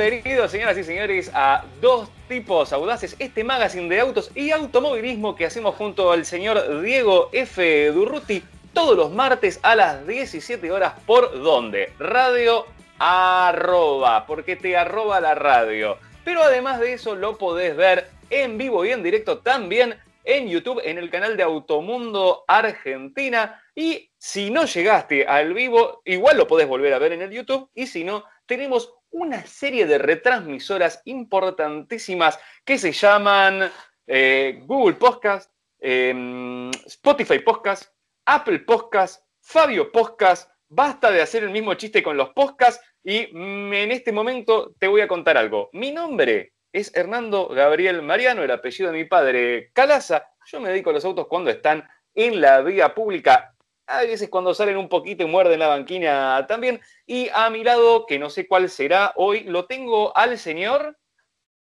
Bienvenidos, señoras y señores, a Dos Tipos Audaces, este magazine de autos y automovilismo que hacemos junto al señor Diego F. Durruti todos los martes a las 17 horas. ¿Por dónde? Radio arroba, porque te arroba la radio. Pero además de eso, lo podés ver en vivo y en directo también en YouTube, en el canal de Automundo Argentina. Y si no llegaste al vivo, igual lo podés volver a ver en el YouTube. Y si no, tenemos una serie de retransmisoras importantísimas que se llaman eh, Google Podcast, em, Spotify Podcast, Apple Podcast, Fabio Podcast. Basta de hacer el mismo chiste con los podcasts y mm, en este momento te voy a contar algo. Mi nombre es Hernando Gabriel Mariano, el apellido de mi padre Calaza. Yo me dedico a los autos cuando están en la vía pública. A veces cuando salen un poquito y muerden la banquina también. Y a mi lado, que no sé cuál será hoy, lo tengo al señor.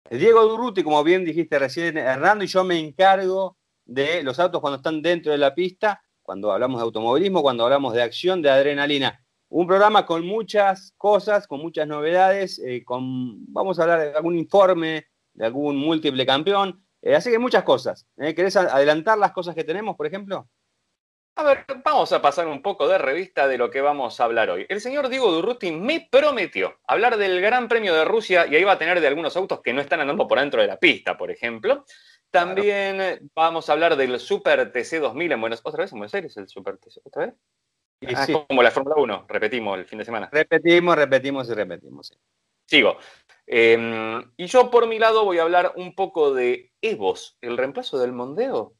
Diego Durruti, como bien dijiste recién, Hernando, y yo me encargo de los autos cuando están dentro de la pista, cuando hablamos de automovilismo, cuando hablamos de acción, de adrenalina. Un programa con muchas cosas, con muchas novedades, eh, con, vamos a hablar de algún informe, de algún múltiple campeón, eh, así que muchas cosas. ¿eh? ¿Querés adelantar las cosas que tenemos, por ejemplo? A ver, vamos a pasar un poco de revista de lo que vamos a hablar hoy. El señor Diego Durruti me prometió hablar del Gran Premio de Rusia y ahí va a tener de algunos autos que no están andando por dentro de la pista, por ejemplo. También vamos a hablar del Super TC 2000 en Buenos ¿Otra vez en Buenos Aires el Super TC? ¿Otra vez? Ah, como la Fórmula 1, repetimos el fin de semana. Repetimos, repetimos y repetimos. Sigo. Em, y yo por mi lado voy a hablar un poco de Evos, el reemplazo del Mondeo.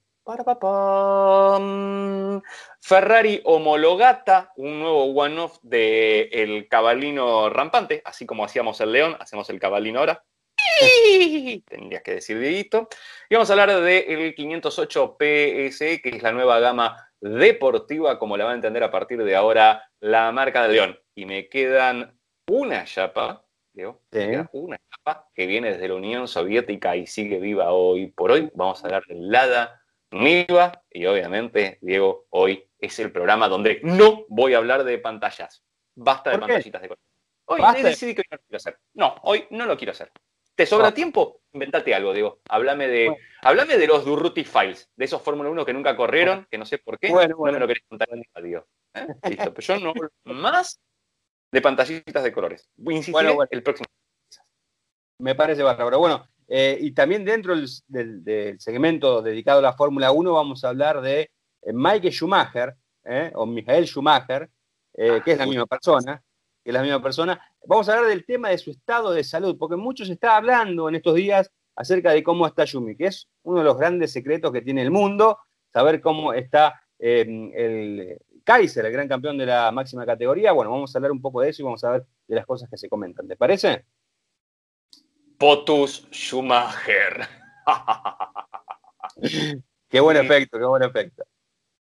Ferrari homologata, un nuevo one-off del el cabalino rampante, así como hacíamos el león, hacemos el cabalino ahora. Tendrías que decir Dieguito. Y vamos a hablar del 508 PSE, que es la nueva gama deportiva, como la va a entender a partir de ahora la marca de León. Y me quedan una chapa, una chapa que viene desde la Unión Soviética y sigue viva hoy por hoy. Vamos a hablar del Lada Niva y obviamente, Diego, hoy es el programa donde no voy a hablar de pantallas. Basta de pantallitas de color. Hoy decidí que no lo quiero hacer. No, hoy no lo quiero hacer. ¿Te sobra tiempo? Inventate algo, digo. Háblame de, de los Durruti Files, de esos Fórmula 1 que nunca corrieron, que no sé por qué. Bueno, No me lo querés contar en digo. ¿Eh? Listo, pero yo no más de pantallitas de colores. Voy a insistir bueno, el próximo. Me parece bárbaro. Bueno, eh, y también dentro del, segmento dedicado a la Fórmula 1 vamos a hablar de eh, Mike Schumacher, o Michael Schumacher, que es la ah, misma persona, que es la misma persona. Vamos a hablar del tema de su estado de salud, porque mucho se está hablando en estos días acerca de cómo está Yumi, que es uno de los grandes secretos que tiene el mundo, saber cómo está el Kaiser, el gran campeón de la máxima categoría. Bueno, vamos a hablar un poco de eso y vamos a ver de las cosas que se comentan. ¿Te parece? Potus Schumacher. qué buen efecto, qué buen efecto.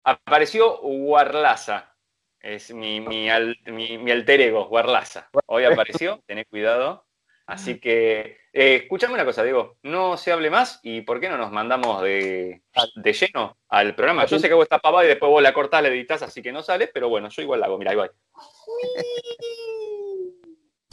Apareció Warlaza. Es mi, mi, alter ego, Guarlaza. Hoy apareció, tenés cuidado. Así que, eh, escúchame una cosa, Diego. No se hable más y ¿por qué no nos mandamos de, lleno al programa? Yo sé que vos estás pavada y después vos la cortás, la editas, así que no sale, pero bueno, yo igual la hago. Mira, ahí va.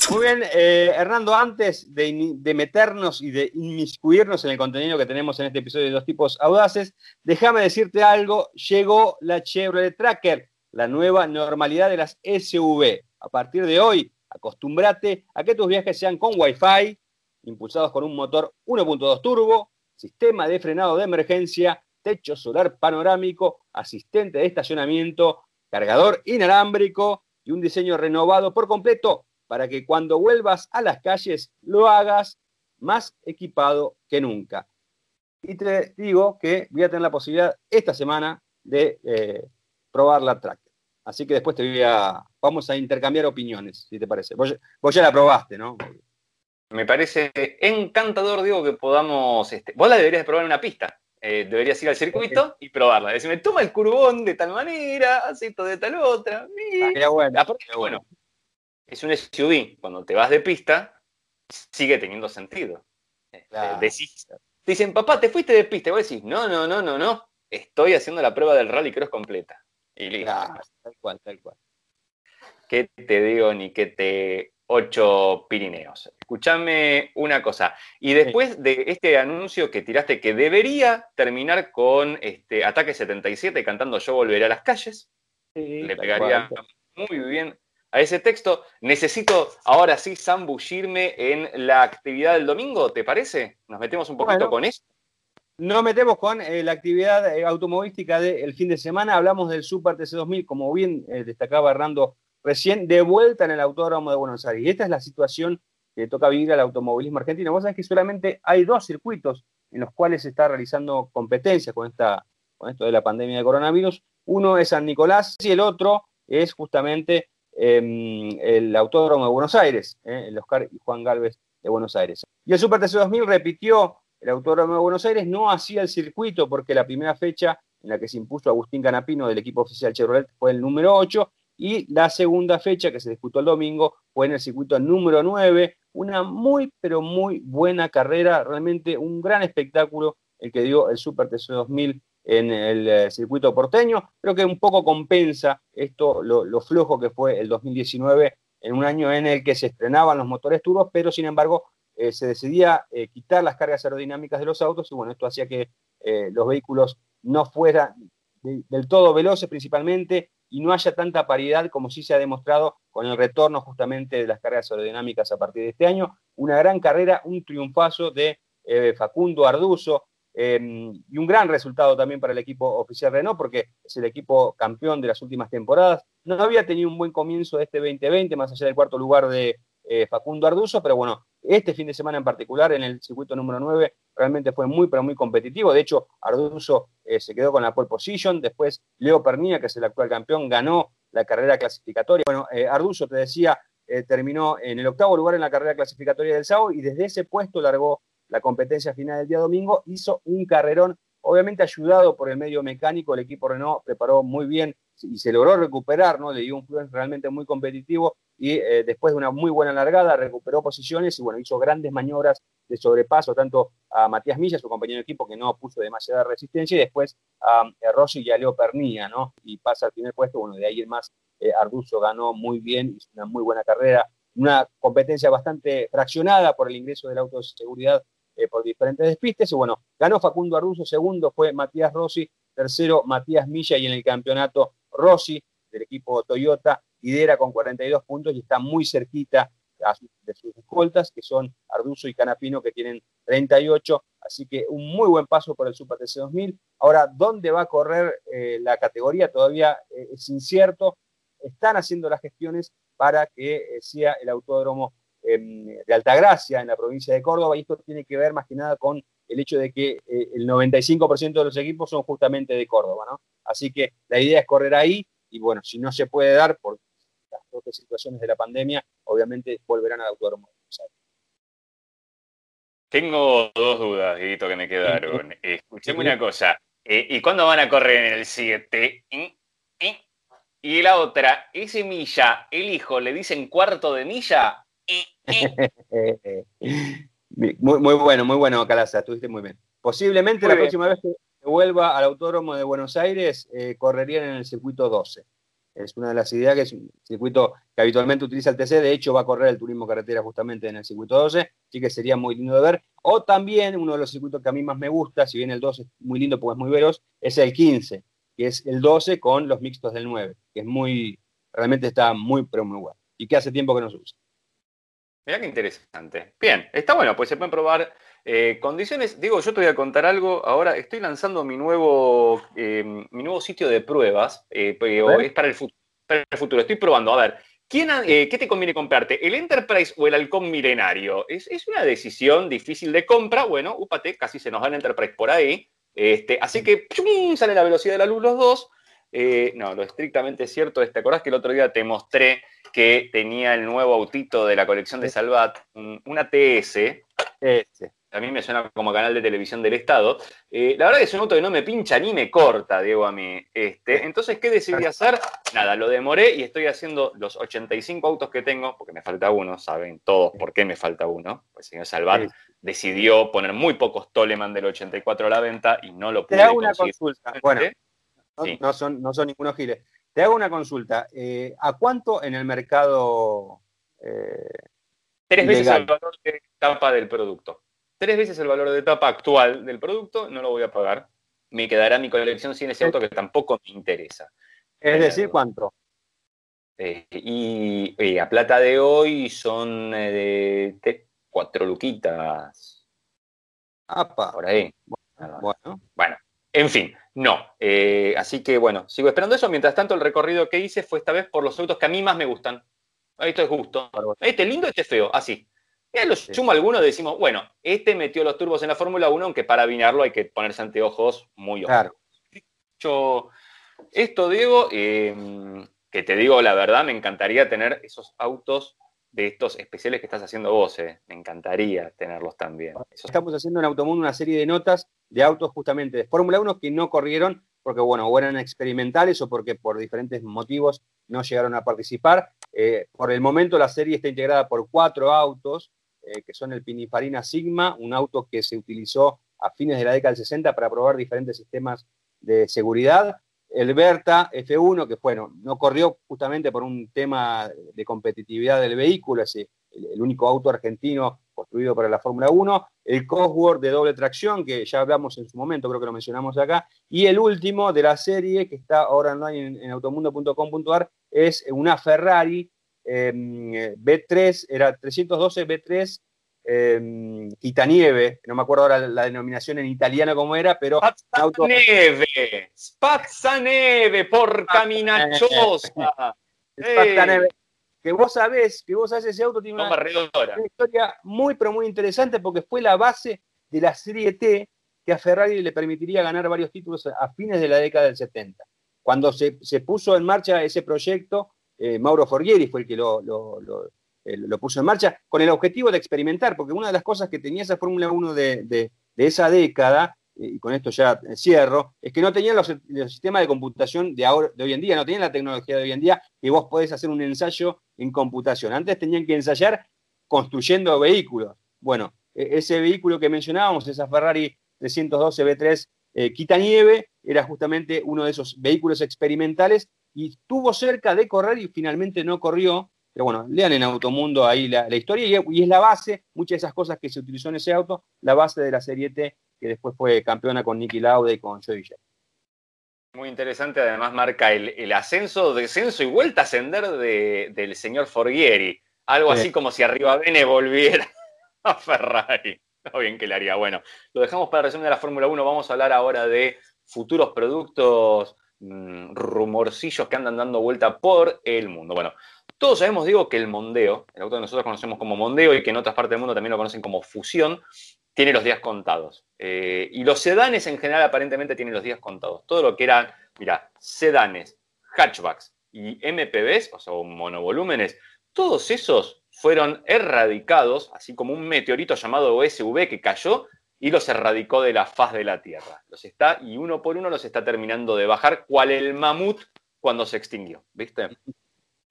Muy bien, eh, Hernando, antes de, meternos y de inmiscuirnos en el contenido que tenemos en este episodio de Dos Tipos Audaces, déjame decirte algo. Llegó la Chevrolet Tracker la nueva normalidad de las SUV. A partir de hoy, acostúmbrate a que tus viajes sean con Wi-Fi, impulsados con un motor 1.2 turbo, sistema de frenado de emergencia, techo solar panorámico, asistente de estacionamiento, cargador inalámbrico y un diseño renovado por completo para que cuando vuelvas a las calles lo hagas más equipado que nunca. Y te digo que voy a tener la posibilidad esta semana de eh, probar la Tracker. Así que después te voy a, vamos a intercambiar opiniones, si te parece. Vos, ya la probaste, ¿no? Me parece encantador, digo, que podamos, este, vos la deberías probar en una pista. Eh, deberías ir al circuito y probarla. Decirme, toma el curbón de tal manera, así esto de tal otra. Ah, bueno, bueno, es un SUV. Cuando te vas de pista, sigue teniendo sentido. Este, dicen, papá, te fuiste de pista. Y vos decís, no, no, no, no, no. Estoy haciendo la prueba del rally cross completa. Y tal cual, tal cual. ¿Qué te digo ni qué te ocho Pirineos. Escúchame una cosa. Y después de este anuncio que tiraste, que debería terminar con este Ataque 77 cantando Yo volveré a las calles, le pegaría muy bien a ese texto. Necesito ahora sí zambullirme en la actividad del domingo, ¿te parece? Nos metemos un poquito con eso. Nos metemos con eh, la actividad eh, automovilística del fin de semana. Hablamos del Super TC2000, como bien eh, destacaba Hernando recién, de vuelta en el Autódromo de Buenos Aires. Y esta es la situación que toca vivir al automovilismo argentino. Vos sabés que solamente hay dos circuitos en los cuales se está realizando competencia con, esta, con esto de la pandemia de coronavirus. Uno es San Nicolás y el otro es justamente el Autódromo de Buenos Aires, el Oscar y Juan Galvez de Buenos Aires. Y el Super TC2000 repitió el Autódromo de Buenos Aires no hacía el circuito porque la primera fecha en la que se impuso Agustín Canapino del equipo oficial Chevrolet fue el número 8 y la segunda fecha que se disputó el domingo fue en el circuito número 9, una muy pero muy buena carrera, realmente un gran espectáculo el que dio el Super TC 2000 en el eh, circuito porteño, creo que un poco compensa esto, lo, lo flojo que fue el 2019 en un año en el que se estrenaban los motores turbos, pero sin embargo eh, se decidía eh, quitar las cargas aerodinámicas de los autos y bueno, esto hacía que los vehículos no fueran del todo veloces principalmente y no haya tanta paridad como sí se ha demostrado con el retorno justamente de las cargas aerodinámicas a partir de este año. Una gran carrera, un triunfazo de Facundo Arduzo, em, y un gran resultado también para el equipo oficial Renault, porque es el equipo campeón de las últimas temporadas. No había tenido un buen comienzo de este 2020, más allá del cuarto lugar de Facundo Arduzo, pero bueno, este fin de semana en particular, en el circuito número 9, realmente fue muy, pero muy competitivo. De hecho, Arduzo eh, se quedó con la pole position. Después, Leo Pernilla, que es el actual campeón, ganó la carrera clasificatoria. Bueno, eh, Arduzo, te decía, eh, terminó en el octavo lugar en la carrera clasificatoria del sábado y desde ese puesto largó la competencia final del día domingo. Hizo un carrerón, obviamente ayudado por el medio mecánico. El equipo Renault preparó muy bien y se logró recuperar, ¿no? Le dio un fluence realmente muy competitivo y eh, después de una muy buena largada recuperó posiciones y bueno, hizo grandes maniobras de sobrepaso tanto a Matías Milla, su compañero de equipo, que no puso demasiada resistencia, y después a, Rossi y a Leo Pernilla, ¿no? Y pasa al primer puesto, bueno, de ahí en más eh, Arduzo ganó muy bien, hizo una muy buena carrera, una competencia bastante fraccionada por el ingreso del auto de seguridad eh, por diferentes despistes, y bueno, ganó Facundo Arduzo, segundo fue Matías Rossi, tercero Matías Milla, y en el campeonato Rossi del equipo Toyota lidera con 42 puntos y está muy cerquita de sus escoltas, que son Arduzo y Canapino, que tienen 38. Así que un muy buen paso por el Super TC 2000. Ahora, ¿dónde va a correr eh, la categoría? Todavía eh, es incierto. Están haciendo las gestiones para que sea el autódromo de Altagracia, en la provincia de Córdoba. Y esto tiene que ver más que nada con el hecho de que el 95% de los equipos son justamente de Córdoba. ¿no? Así que la idea es correr ahí. Y bueno, si no se puede dar por propias situaciones de la pandemia, obviamente volverán al autódromo. Tengo dos dudas, Guito, que me quedaron. Escucheme una cosa. Eh, ¿Y cuándo van a correr en el 7? Y la otra, ese milla, el hijo, le dicen cuarto de milla. muy, muy bueno, muy bueno, Calaza, estuviste muy bien. Posiblemente la próxima vez que vuelva al Autódromo de Buenos Aires, eh, correrían en el circuito 12. Es una de las ideas que es un circuito que habitualmente utiliza el TC, de hecho va a correr el turismo carretera justamente en el circuito 12, así que sería muy lindo de ver. O también uno de los circuitos que a mí más me gusta, si bien el 12 es muy lindo porque es muy veloz, es el 15, que es el 12 con los mixtos del 9, que es muy, realmente está muy, pero muy bueno, y que hace tiempo que no se usa. Mira qué interesante. Bien, está bueno, pues se pueden probar eh, condiciones. Digo, yo te voy a contar algo. Ahora estoy lanzando mi nuevo, eh, mi nuevo sitio de pruebas. Eh, es para el, futuro. Estoy probando. A ver, ¿quién, ¿qué te conviene comprarte? ¿El Enterprise o el Halcón Milenario? Es, una decisión difícil de compra. Bueno, úpate, casi se nos va el Enterprise por ahí. Este, así que sale la velocidad de la luz los dos. No, lo estrictamente cierto es, ¿te acordás que el otro día te mostré que tenía el nuevo autito de la colección de Salvat, una TS? Ese a mí me suena como canal de televisión del Estado. Eh, la verdad que es un auto que no me pincha ni me corta, Diego, a mí. Este, entonces, ¿qué decidí hacer? Nada, lo demoré y estoy haciendo los 85 autos que tengo, porque me falta uno, saben todos por qué me falta uno. Pues el señor Salvat decidió poner muy pocos Toleman del 84 a la venta y no lo pude Te hago una consulta. Bueno, no, son, no son ningunos giles. Te hago una consulta. Eh, ¿A cuánto en el mercado Tres veces el valor de tapa del producto. Tres veces el valor de tapa actual del producto, no lo voy a pagar. Me quedará mi colección sin ese auto que tampoco me interesa. Es decir, ¿cuánto? Eh, y, a plata de hoy son eh, de cuatro luquitas. Apa. Por ahí. Bueno. bueno. en fin, no. Eh, así que bueno, sigo esperando eso. Mientras tanto, el recorrido que hice fue esta vez por los autos que a mí más me gustan. Esto es justo. Este lindo, este feo, así. Y los chumo algunos decimos, bueno, este metió los turbos en la Fórmula 1, aunque para avinarlo hay que ponerse anteojos muy Claro. esto, Diego, eh, que te digo la verdad, me encantaría tener esos autos de estos especiales que estás haciendo vos, eh. me encantaría tenerlos también. Estamos haciendo en Automundo una serie de notas de autos justamente de Fórmula 1 que no corrieron porque, bueno, o eran experimentales o porque por diferentes motivos no llegaron a participar. Eh, por el momento la serie está integrada por cuatro autos, eh, que son el Pininfarina Sigma, un auto que se utilizó a fines de la década del 60 para probar diferentes sistemas de seguridad el Berta F1, que bueno, no corrió justamente por un tema de competitividad del vehículo, es el, único auto argentino construido para la Fórmula 1, el Cosworth de doble tracción, que ya hablamos en su momento, creo que lo mencionamos acá, y el último de la serie, que está ahora online en, en automundo.com.ar, es una Ferrari em, B3, era 312 B3 eh, Quitanieve, no me acuerdo ahora la denominación en italiano cómo era, pero... Spazzaneve, Spazzaneve, por caminachosa. Que vos sabés, que vos sabés, ese auto tiene una, historia muy, pero muy interesante porque fue la base de la Serie T que a Ferrari le permitiría ganar varios títulos a fines de la década del 70. Cuando se, puso en marcha ese proyecto, eh, Mauro Forghieri fue el que lo eh, lo puso en marcha con el objetivo de experimentar, porque una de las cosas que tenía esa Fórmula 1 de, esa década, eh, y con esto ya cierro, es que no tenían los, sistemas de computación de, ahora, de hoy en día, no tenían la tecnología de hoy en día, que vos podés hacer un ensayo en computación. Antes tenían que ensayar construyendo vehículos. Bueno, e, ese vehículo que mencionábamos, esa Ferrari 312 B3 eh, Quita Nieve, era justamente uno de esos vehículos experimentales y estuvo cerca de correr y finalmente no corrió pero bueno, lean en Automundo ahí la, historia y, es la base, muchas de esas cosas que se utilizó en ese auto, la base de la Serie T, que después fue campeona con Nicky Lauda y con Joey Muy interesante, además marca el, ascenso, descenso y vuelta a ascender del señor Forghieri. Algo así como si arriba Bene volviera a Ferrari. Está bien que le haría. Bueno, lo dejamos para resumen de la Fórmula 1. Vamos a hablar ahora de futuros productos, mm, rumorcillos que andan dando vuelta por el mundo. Bueno, todos sabemos, digo, que el Mondeo, el auto que nosotros conocemos como Mondeo y que en otras partes del mundo también lo conocen como Fusión, tiene los días contados. Eh, y los sedanes en general aparentemente tienen los días contados. Todo lo que eran, mira, sedanes, hatchbacks y MPVs, o sea, monovolúmenes, todos esos fueron erradicados, así como un meteorito llamado OSV que cayó y los erradicó de la faz de la Tierra. Los está, y uno por uno los está terminando de bajar, cual el mamut cuando se extinguió, ¿viste?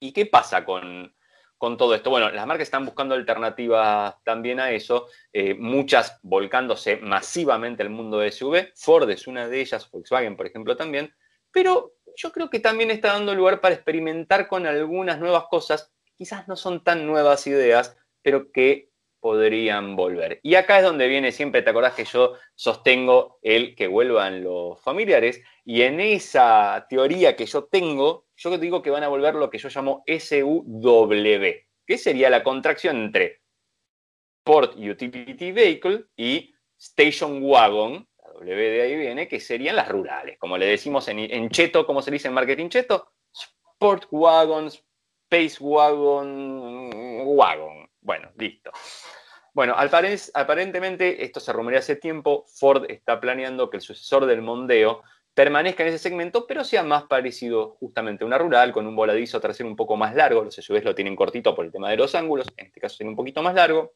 ¿Y qué pasa con, todo esto? Bueno, las marcas están buscando alternativas también a eso, eh, muchas volcándose masivamente al mundo de SUV. Ford es una de ellas, Volkswagen, por ejemplo, también. Pero yo creo que también está dando lugar para experimentar con algunas nuevas cosas. Quizás no son tan nuevas ideas, pero que podrían volver. Y acá es donde viene siempre, ¿te acordás que yo sostengo el que vuelvan los familiares? Y en esa teoría que yo tengo, yo digo que van a volver lo que yo llamo SUW, que sería la contracción entre Port Utility Vehicle y Station Wagon, la W de ahí viene, que serían las rurales, como le decimos en, en cheto, como se dice en marketing cheto, Sport Wagons, Space Wagon, Wagon. Bueno, listo. Bueno, aparentemente, esto se rumorea hace tiempo, Ford está planeando que el sucesor del Mondeo permanezca en ese segmento, pero sea más parecido justamente a una rural, con un voladizo trasero un poco más largo, los SUVs lo tienen cortito por el tema de los ángulos, en este caso tiene un poquito más largo,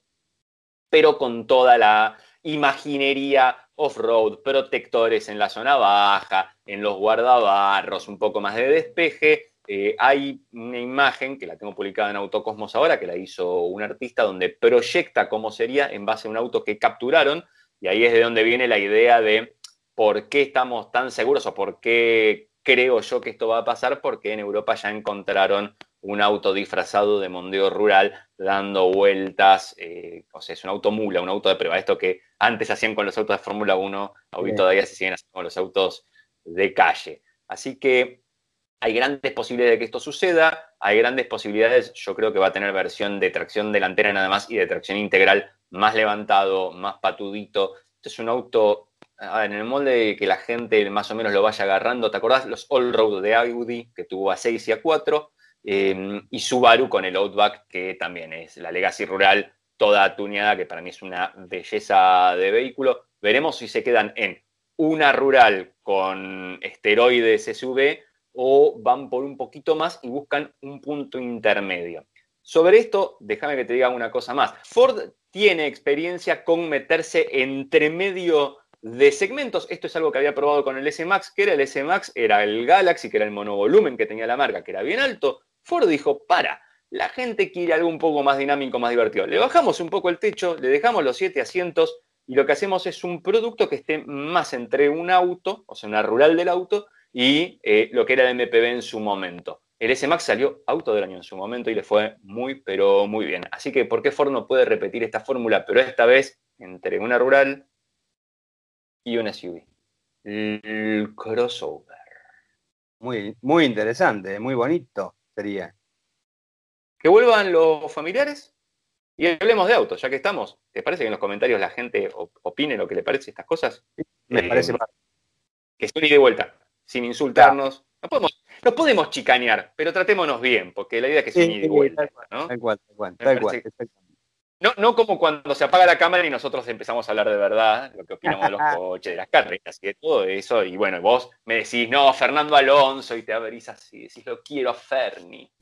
pero con toda la imaginería off-road, protectores en la zona baja, en los guardabarros, un poco más de despeje, eh, hay una imagen que la tengo publicada en Autocosmos ahora, que la hizo un artista, donde proyecta cómo sería en base a un auto que capturaron, y ahí es de donde viene la idea de por qué estamos tan seguros o por qué creo yo que esto va a pasar, porque en Europa ya encontraron un auto disfrazado de mondeo rural dando vueltas, eh, o sea, es un auto mula, un auto de prueba, esto que antes hacían con los autos de Fórmula 1, hoy todavía se siguen haciendo con los autos de calle. Así que hay grandes posibilidades de que esto suceda, hay grandes posibilidades, yo creo que va a tener versión de tracción delantera nada más y de tracción integral más levantado, más patudito. Este es un auto en el molde que la gente más o menos lo vaya agarrando. ¿Te acordás? Los All-Road de Audi, que tuvo a 6 y a 4, em, y Subaru con el Outback, que también es la Legacy Rural, toda tuneada, que para mí es una belleza de vehículo. Veremos si se quedan en una rural con esteroides SUV o van por un poquito más y buscan un punto intermedio. Sobre esto, déjame que te diga una cosa más. Ford tiene experiencia con meterse entre medio de segmentos. Esto es algo que había probado con el S-Max, que era el S-Max, era el Galaxy, que era el monovolumen que tenía la marca, que era bien alto. Ford dijo, para, la gente quiere algo un poco más dinámico, más divertido. Le bajamos un poco el techo, le dejamos los siete asientos y lo que hacemos es un producto que esté más entre un auto, o sea, una rural del auto, y eh, lo que era el MPV en su momento. El S-Max salió auto del año en su momento y le fue muy, pero muy bien. Así que, ¿por qué Ford no puede repetir esta fórmula, pero esta vez entre una rural y un SUV. El crossover. Muy, muy interesante, muy bonito sería. Que vuelvan los familiares y hablemos de autos, ya que estamos. ¿Te parece que en los comentarios la gente opine lo que le parece estas cosas? me eh, parece Que son y de vuelta, sin insultarnos. No podemos, no podemos chicanear, pero tratémonos bien, porque la idea es que sea y de vuelta. Tal cual, tal cual, tal cual. No, no como cuando se apaga la cámara y nosotros empezamos a hablar de verdad, lo que opinamos de los coches, de las carreras y de todo eso. Y bueno, vos me decís, no, Fernando Alonso, y te abrís así, decís, lo quiero a Ferni.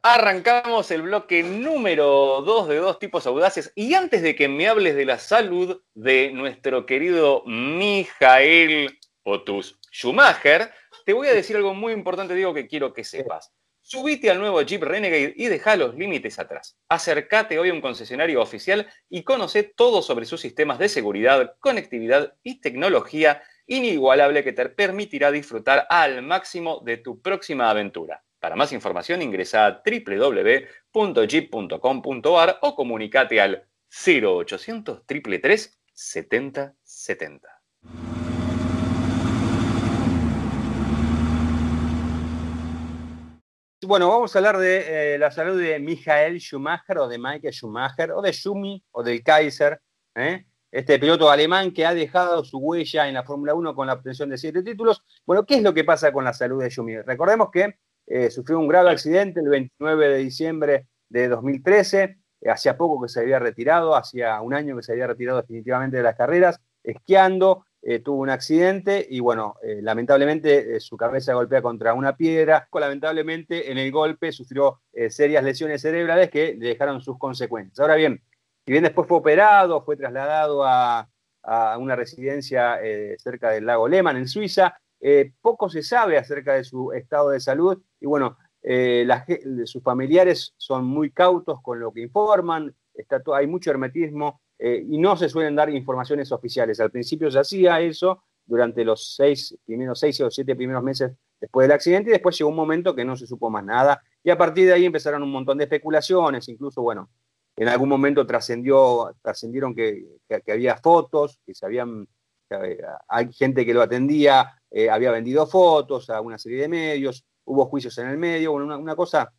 Arrancamos el bloque número 2 de dos tipos audaces. Y antes de que me hables de la salud de nuestro querido Mijael Otus Schumacher, te voy a decir algo muy importante, digo, que quiero que sepas. Subite al nuevo Jeep Renegade y deja los límites atrás. Acércate hoy a un concesionario oficial y conoce todo sobre sus sistemas de seguridad, conectividad y tecnología inigualable que te permitirá disfrutar al máximo de tu próxima aventura. Para más información ingresa a www.jeep.com.ar o comunicate al 0800 333 7070. Bueno, vamos a hablar de eh, la salud de Michael Schumacher o de Michael Schumacher o de Schumi o del Kaiser, ¿eh? este piloto alemán que ha dejado su huella en la Fórmula 1 con la obtención de siete títulos. Bueno, ¿qué es lo que pasa con la salud de Schumi? Recordemos que eh, sufrió un grave accidente el 29 de diciembre de 2013, hacía poco que se había retirado, hacía un año que se había retirado definitivamente de las carreras, esquiando, eh, tuvo un accidente y bueno, eh, lamentablemente eh, su cabeza golpea contra una piedra. Lamentablemente en el golpe sufrió serias lesiones cerebrales que le dejaron sus consecuencias. Ahora bien, si bien después fue operado, fue trasladado a, una residencia cerca del lago Lehmann en Suiza, poco se sabe acerca de su estado de salud y bueno, sus familiares son muy cautos con lo que informan, está hay mucho hermetismo eh, y no se suelen dar informaciones oficiales. Al principio se hacía eso durante los seis, primeros seis o siete primeros meses después del accidente y después llegó un momento que no se supo más nada y a partir de ahí empezaron un montón de especulaciones, incluso, bueno, en algún momento trascendió, trascendieron que, había fotos, que se habían, hay gente que lo atendía, eh, había vendido fotos a una serie de medios, hubo juicios en el medio, bueno, una, cosa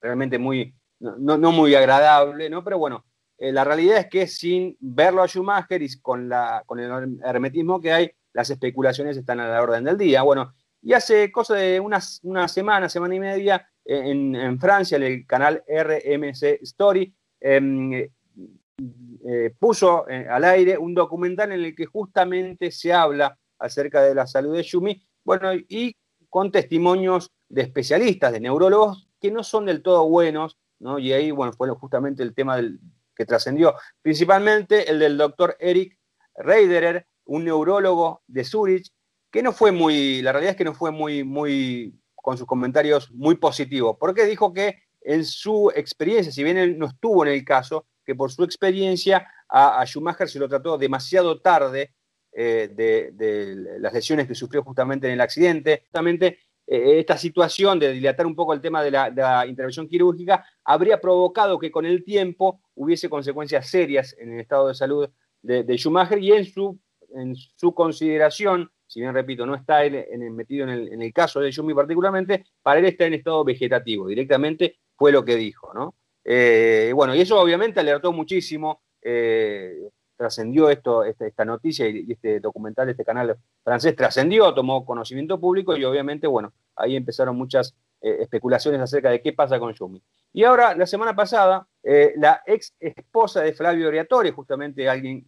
realmente muy, no, no, muy agradable, ¿no? Pero bueno, eh, la realidad es que sin verlo a Schumacher y con, la, con el hermetismo que hay, las especulaciones están a la orden del día. Bueno, y hace cosa de unas, una semana, semana y media, eh, en, Francia, en el canal RMC Story, em, eh, puso al aire un documental en el que justamente se habla acerca de la salud de Schumi, bueno, y con testimonios de especialistas, de neurólogos, que no son del todo buenos, ¿no? Y ahí, bueno, fue justamente el tema del, que trascendió, principalmente el del doctor Eric Reiderer, un neurólogo de Zurich, que no fue muy, la realidad es que no fue muy, muy, con sus comentarios muy positivos, porque dijo que en su experiencia, si bien él no estuvo en el caso, que por su experiencia a, Schumacher se lo trató demasiado tarde eh, de, las lesiones que sufrió justamente en el accidente. Justamente esta situación de dilatar un poco el tema de la, intervención quirúrgica habría provocado que con el tiempo hubiese consecuencias serias en el estado de salud de, Schumacher y en su, en su consideración, si bien repito, no está en, metido en el, caso de Schumi particularmente, para él está en estado vegetativo, directamente fue lo que dijo, ¿no? Eh, bueno, y eso obviamente alertó muchísimo, eh, trascendió esto, esta, esta, noticia y, este documental, este canal francés trascendió, tomó conocimiento público y obviamente, bueno, ahí empezaron muchas eh, especulaciones acerca de qué pasa con Yumi. Y ahora, la semana pasada, la ex esposa de Flavio Briatore, justamente alguien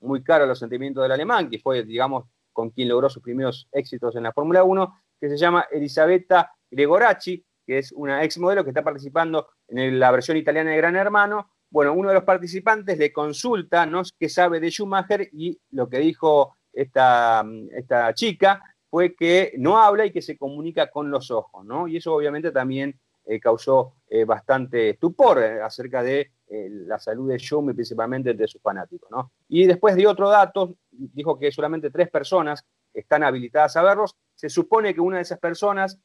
muy caro a los sentimientos del alemán, que fue, digamos, con quien logró sus primeros éxitos en la Fórmula 1, que se llama Elisabetta Gregoracci, que es una ex modelo que está participando en la versión italiana de Gran Hermano. Bueno, uno de los participantes le consulta ¿no? qué sabe de Schumacher y lo que dijo esta, esta chica fue que no habla y que se comunica con los ojos, ¿no? Y eso obviamente también eh, causó eh, bastante estupor eh, acerca de la salud de Schumi, principalmente de sus fanáticos, ¿no? Y después de otro dato, dijo que solamente tres personas están habilitadas a verlos. Se supone que una de esas personas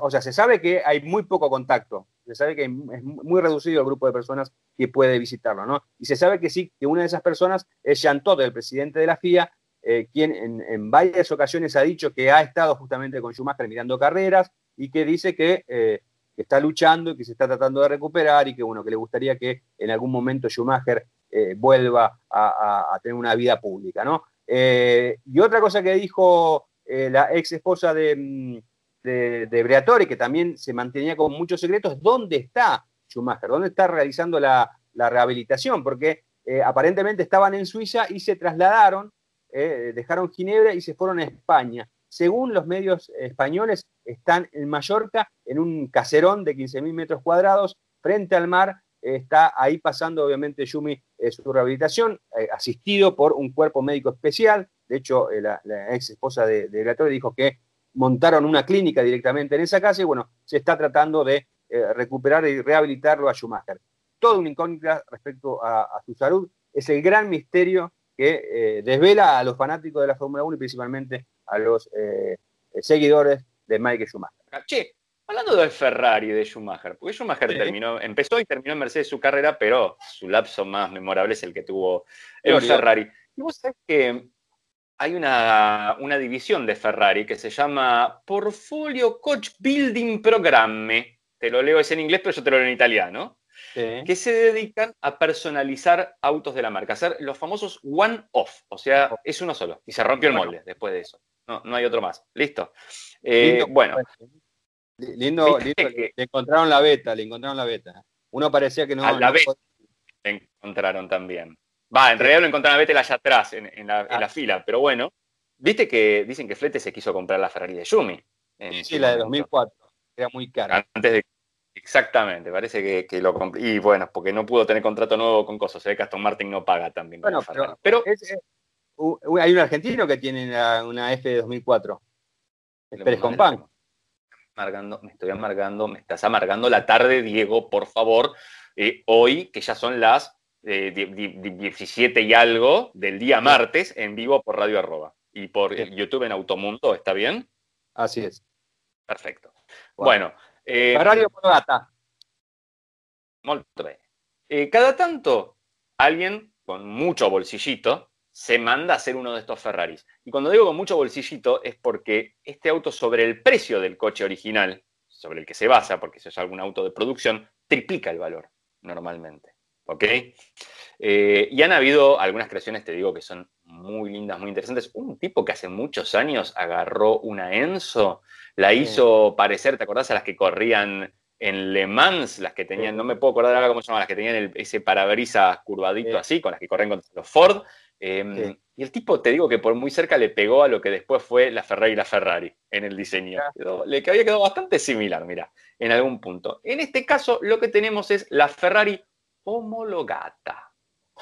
o sea, se sabe que hay muy poco contacto, se sabe que es muy reducido el grupo de personas que puede visitarlo, ¿no? Y se sabe que sí, que una de esas personas es Jean el presidente de la FIA, eh, quien en, varias ocasiones ha dicho que ha estado justamente con Schumacher mirando carreras y que dice que, eh, está luchando y que se está tratando de recuperar y que, bueno, que le gustaría que en algún momento Schumacher eh, vuelva a, tener una vida pública, ¿no? y otra cosa que dijo la ex esposa de mm, de, de Briatore, que también se mantenía con muchos secretos, ¿dónde está Schumacher? ¿Dónde está realizando la, rehabilitación? Porque eh, aparentemente estaban en Suiza y se trasladaron, eh, dejaron Ginebra y se fueron a España. Según los medios españoles, están en Mallorca, en un caserón de 15.000 metros cuadrados, frente al mar. está ahí pasando, obviamente, Yumi eh, su rehabilitación, asistido por un cuerpo médico especial. De hecho, la, ex esposa de, de dijo que montaron una clínica directamente en esa casa y bueno, se está tratando de eh, recuperar y rehabilitarlo a Schumacher. Toda una incógnita respecto a, su salud. Es el gran misterio que eh, desvela a los fanáticos de la Fórmula 1 y principalmente a los eh, seguidores de Michael Schumacher. Che, hablando del Ferrari de Schumacher, porque Schumacher terminó, empezó y terminó en Mercedes su carrera, pero su lapso más memorable es el que tuvo en Ferrari. Y vos sabés que hay una, división de Ferrari que se llama Portfolio Coach Building Programme. Te lo leo es en inglés, pero yo te lo leo en italiano. Que se dedican a personalizar autos de la marca, hacer los famosos one-off, o sea, es uno solo. Y se rompió el molde después de eso. No, no hay otro más. Listo. Eh, bueno. Lindo, lindo le encontraron la beta, le encontraron la beta. Uno parecía que no. A la beta le encontraron también. Va, en realidad lo encontraron a Vettel allá atrás, en, la, ah. fila, pero bueno. Viste que dicen que Flete se quiso comprar la Ferrari de Yumi. Sí, la de 2004. Era muy cara. Antes de. Exactamente, parece que, lo compró. Y bueno, porque no pudo tener contrato nuevo con cosas. Se ve que Aston Martin no paga también. Bueno, pero, hay un argentino que tiene una, F de 2004. Pérez Compán. me estoy amargando, me estás amargando la tarde, Diego, por favor. Eh, hoy, que ya son las 17 y algo del día martes en vivo por Radio Arroba y por YouTube en Automundo, ¿está bien? Así es. Perfecto. Bueno. Eh, Radio Monogata. Molto eh, cada tanto alguien con mucho bolsillito se manda a hacer uno de estos Ferraris. Y cuando digo con mucho bolsillito es porque este auto sobre el precio del coche original, sobre el que se basa, porque eso es algún auto de producción, triplica el valor normalmente. ¿Ok? Eh, y han habido algunas creaciones, te digo, que son muy lindas, muy interesantes. Un tipo que hace muchos años agarró una Enzo, la hizo parecer, ¿te acordás a las que corrían en Le Mans, las que tenían, no me puedo acordar ahora cómo se llaman, las que tenían ese parabrisas curvadito así, con las que corren contra los Ford? Em, y el tipo, te digo que por muy cerca le pegó a lo que después fue la Ferrari y la Ferrari en el diseño. le había quedado bastante similar, mira, en algún punto. En este caso, lo que tenemos es la Ferrari homologata.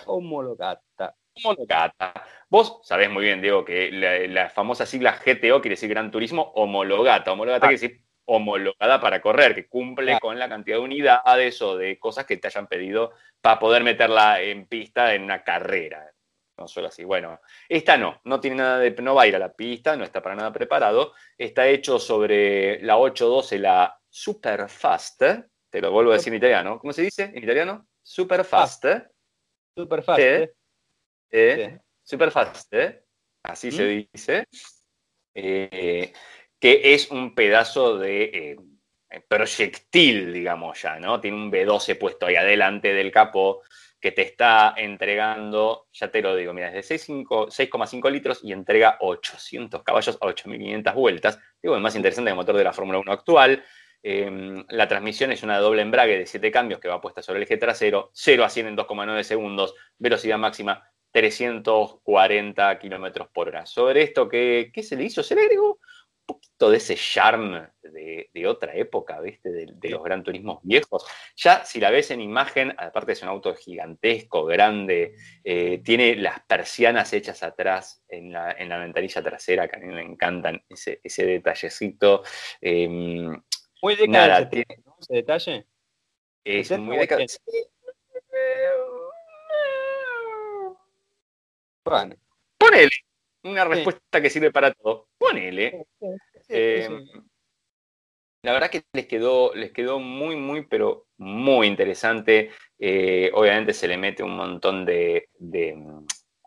Homologata. Homologata. Vos sabés muy bien, Diego, que la, famosa sigla GTO quiere decir Gran Turismo homologata. Homologata ah. quiere decir homologada para correr, que cumple con la cantidad de unidades o de cosas que te hayan pedido para poder meterla en pista en una carrera. no suelo así. Bueno, esta no, no tiene nada de, no va a ir a la pista, no está para nada preparado. Está hecho sobre la 812, la Superfast. Te lo vuelvo a decir en italiano. ¿Cómo se dice en italiano? Superfast. Superfast. Eh, Superfast. Así se ¿Mm? dice. Eh, que es un pedazo de eh, proyectil, digamos ya, ¿no? Tiene un B12 puesto ahí adelante del capó que te está entregando, ya te lo digo, mira, es de 6,5 litros y entrega 800 caballos a 8.500 vueltas. Digo, el más interesante del motor de la Fórmula 1 actual. Em, la transmisión es una doble embrague de 7 cambios que va puesta sobre el eje trasero, 0 a 100 en 2,9 segundos, velocidad máxima 340 kilómetros por hora. Sobre esto, ¿qué, ¿qué se le hizo? Se le agregó poquito de ese charme de, otra época, ¿viste? De, los gran turismos viejos. Ya si la ves en imagen, aparte es un auto gigantesco, grande, eh, tiene las persianas hechas atrás en la, ventanilla trasera, que a mí me encantan ese, detallecito. Em, muy nada, tiene, ese detalle. Es muy de Bueno. Ponele una respuesta que sirve para todo. Ponele. Eh, la verdad que les quedó, les quedó muy, muy, pero muy interesante. Eh, obviamente se le mete un montón de, de,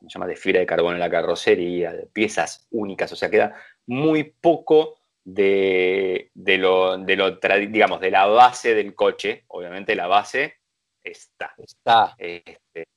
se llama? de fibra de carbono en la carrocería, de piezas únicas, o sea, queda muy poco de, de lo, de lo digamos, de la base del coche. Obviamente la base está. Está. Este,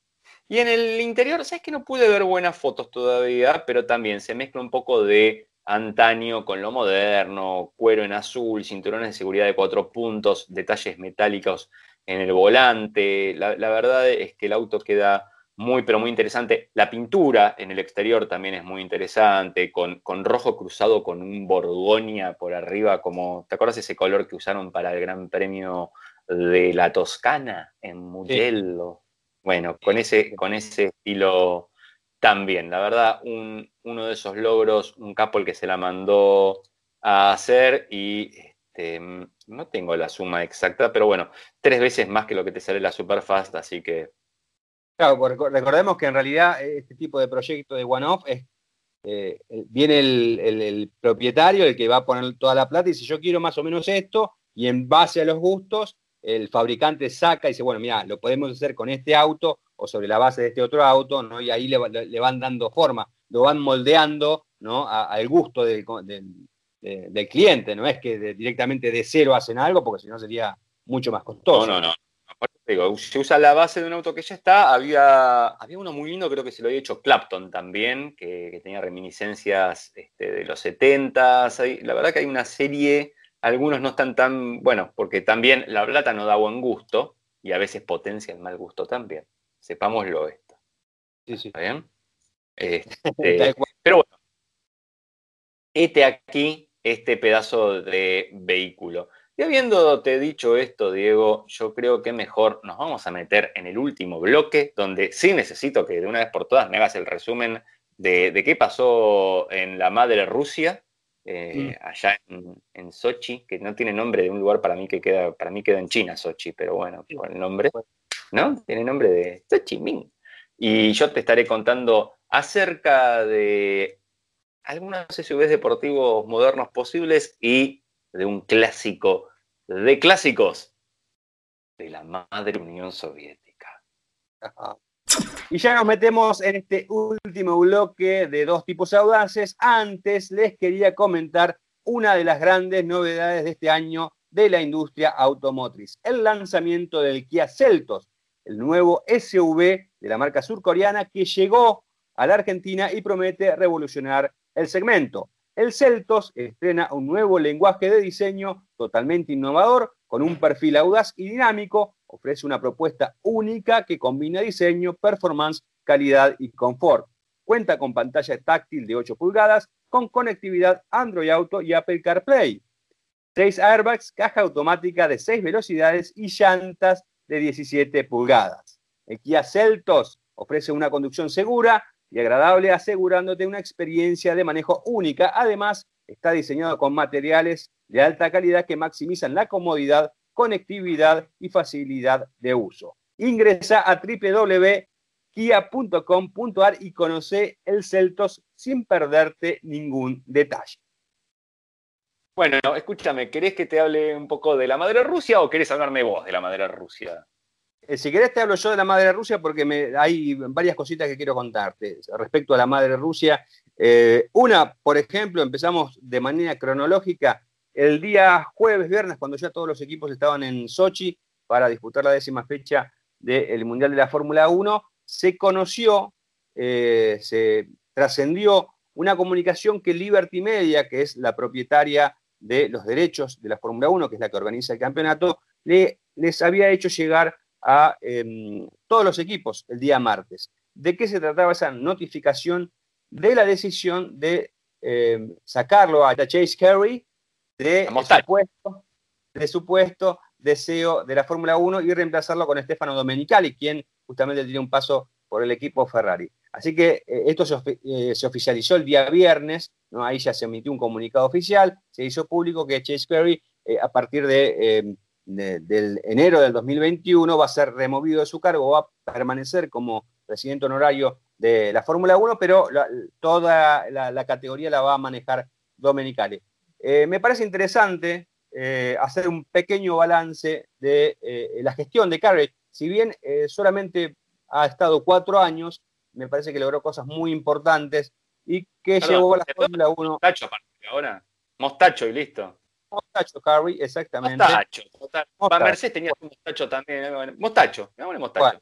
y en el interior, sabes que no pude ver buenas fotos todavía, pero también se mezcla un poco de antaño con lo moderno, cuero en azul, cinturones de seguridad de cuatro puntos, detalles metálicos en el volante. La, verdad es que el auto queda muy, pero muy interesante. La pintura en el exterior también es muy interesante, con, con rojo cruzado con un borgoña por arriba, como, ¿te acuerdas ese color que usaron para el Gran Premio de la Toscana en Mugello? Bueno, con ese, con ese estilo también. La verdad, uno de esos logros, un capo el que se la mandó a hacer y este, no tengo la suma exacta, pero bueno, tres veces más que lo que te sale la Superfast, así que... Claro, recordemos que en realidad este tipo de proyecto de one-off es eh, viene el, propietario, el que va a poner toda la plata y dice yo quiero más o menos esto y en base a los gustos el fabricante saca y dice, bueno, mira, lo podemos hacer con este auto o sobre la base de este otro auto, ¿no? Y ahí le, van dando forma, lo van moldeando, ¿no? al gusto del, cliente, no es que directamente de cero hacen algo, porque si no sería mucho más costoso. No, no, no. Digo, se usa la base de un auto que ya está. Había, había uno muy lindo, creo que se lo había hecho Clapton también, que, tenía reminiscencias este, de los 70 La verdad que hay una serie algunos no están tan, bueno, porque también la plata no da buen gusto y a veces potencia el mal gusto también. Sepámoslo esto. Sí, sí. ¿Está bien? Este, pero bueno, este aquí, este pedazo de vehículo. Y habiéndote dicho esto, Diego, yo creo que mejor nos vamos a meter en el último bloque, donde sí necesito que de una vez por todas me hagas el resumen de, de qué pasó en la madre Rusia eh, mm. allá en, Sochi, que no tiene nombre de un lugar para mí que queda, para mí queda en China, Sochi, pero bueno, por el nombre, ¿no? Tiene nombre de Sochi Ming. Y yo te estaré contando acerca de algunos SUVs deportivos modernos posibles y de un clásico de clásicos de la madre Unión Soviética. Y ya nos metemos en este último bloque de dos tipos audaces. Antes les quería comentar una de las grandes novedades de este año de la industria automotriz, el lanzamiento del Kia Celtos, el nuevo SUV de la marca surcoreana que llegó a la Argentina y promete revolucionar el segmento. El Celtos estrena un nuevo lenguaje de diseño totalmente innovador, con un perfil audaz y dinámico, ofrece una propuesta única que combina diseño, performance, calidad y confort. Cuenta con pantalla táctil de 8 pulgadas, con conectividad Android Auto y Apple CarPlay. 6 airbags, caja automática de 6 velocidades y llantas de 17 pulgadas. El Kia Celtos ofrece una conducción segura y agradable, asegurándote una experiencia de manejo única. Además, está diseñado con materiales de alta calidad que maximizan la comodidad conectividad y facilidad de uso. Ingresa a www.kiaceltos.com kia.com.ar y conoce el Celtos sin perderte ningún detalle. Bueno, escúchame, ¿querés que te hable un poco de la madre Rusia o querés hablarme vos de la madre Rusia? Eh, si querés te hablo yo de la madre Rusia porque hay varias cositas que quiero contarte respecto a la madre Rusia. Eh, una, por ejemplo, empezamos de manera cronológica el día jueves, viernes, cuando ya todos los equipos estaban en Sochi para disputar la décima fecha del Mundial de la Fórmula 1, se conoció, eh, se trascendió una comunicación que Liberty Media, que es la propietaria de los derechos de la Fórmula 1, que es la que organiza el campeonato, le, les había hecho llegar a em, todos los equipos el día martes. ¿De qué se trataba esa notificación de la decisión de em, sacarlo a Chase Carey de su, puesto, de su puesto deseo de la Fórmula 1 y reemplazarlo con Stefano Domenicali, quien justamente tiene un paso por el equipo Ferrari. Así que eh, esto eh, se, oficializó el día viernes, ¿no? ahí ya se emitió un comunicado oficial, se hizo público que Chase Perry eh, a partir de, del enero del 2021 va a ser removido de su cargo, va a permanecer como presidente honorario de la Fórmula 1, pero toda la, categoría la va a manejar Domenicali. me parece interesante eh, hacer un pequeño balance de eh, la gestión de Carriage. Si bien eh, solamente ha estado cuatro años, me parece que logró cosas muy importantes y que llevó a la Fórmula 1. Mostacho, ahora. Mostacho y listo. Mostacho, Carrie, exactamente. Mostacho, Para Mercedes tenía un mostacho también. Mostacho, mostacho.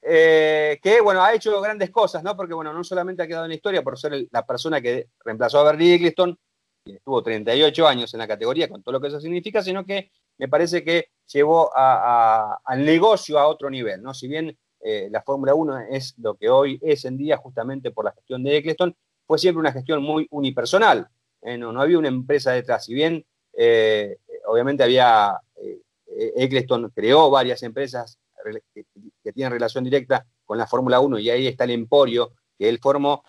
que bueno, ha hecho grandes cosas, ¿no? Porque bueno, no solamente ha quedado en la historia por ser la persona que reemplazó a Bernie Eccleston, estuvo 38 años en la categoría, con todo lo que eso significa, sino que me parece que llevó al negocio a otro nivel, ¿no? Si bien eh, la Fórmula 1 es lo que hoy es en día justamente por la gestión de Eccleston, fue siempre una gestión muy unipersonal, ¿eh? no, había una empresa detrás, si bien eh, obviamente había, Eccleston creó varias empresas que, tienen relación directa con la Fórmula 1 y ahí está el emporio que él formó,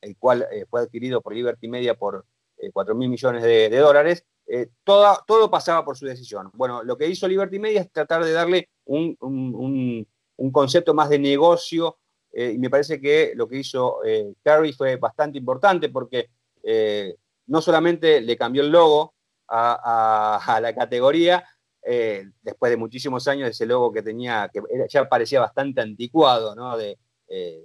el cual fue adquirido por Liberty Media por 4 mil millones de, dólares, eh, todo pasaba por su decisión. Bueno, lo que hizo Liberty Media es tratar de darle un, concepto más de negocio eh, y me parece que lo que hizo eh, Carrie fue bastante importante porque no solamente le cambió el logo a, la categoría, después de muchísimos años ese logo que tenía, que ya parecía bastante anticuado, ¿no? de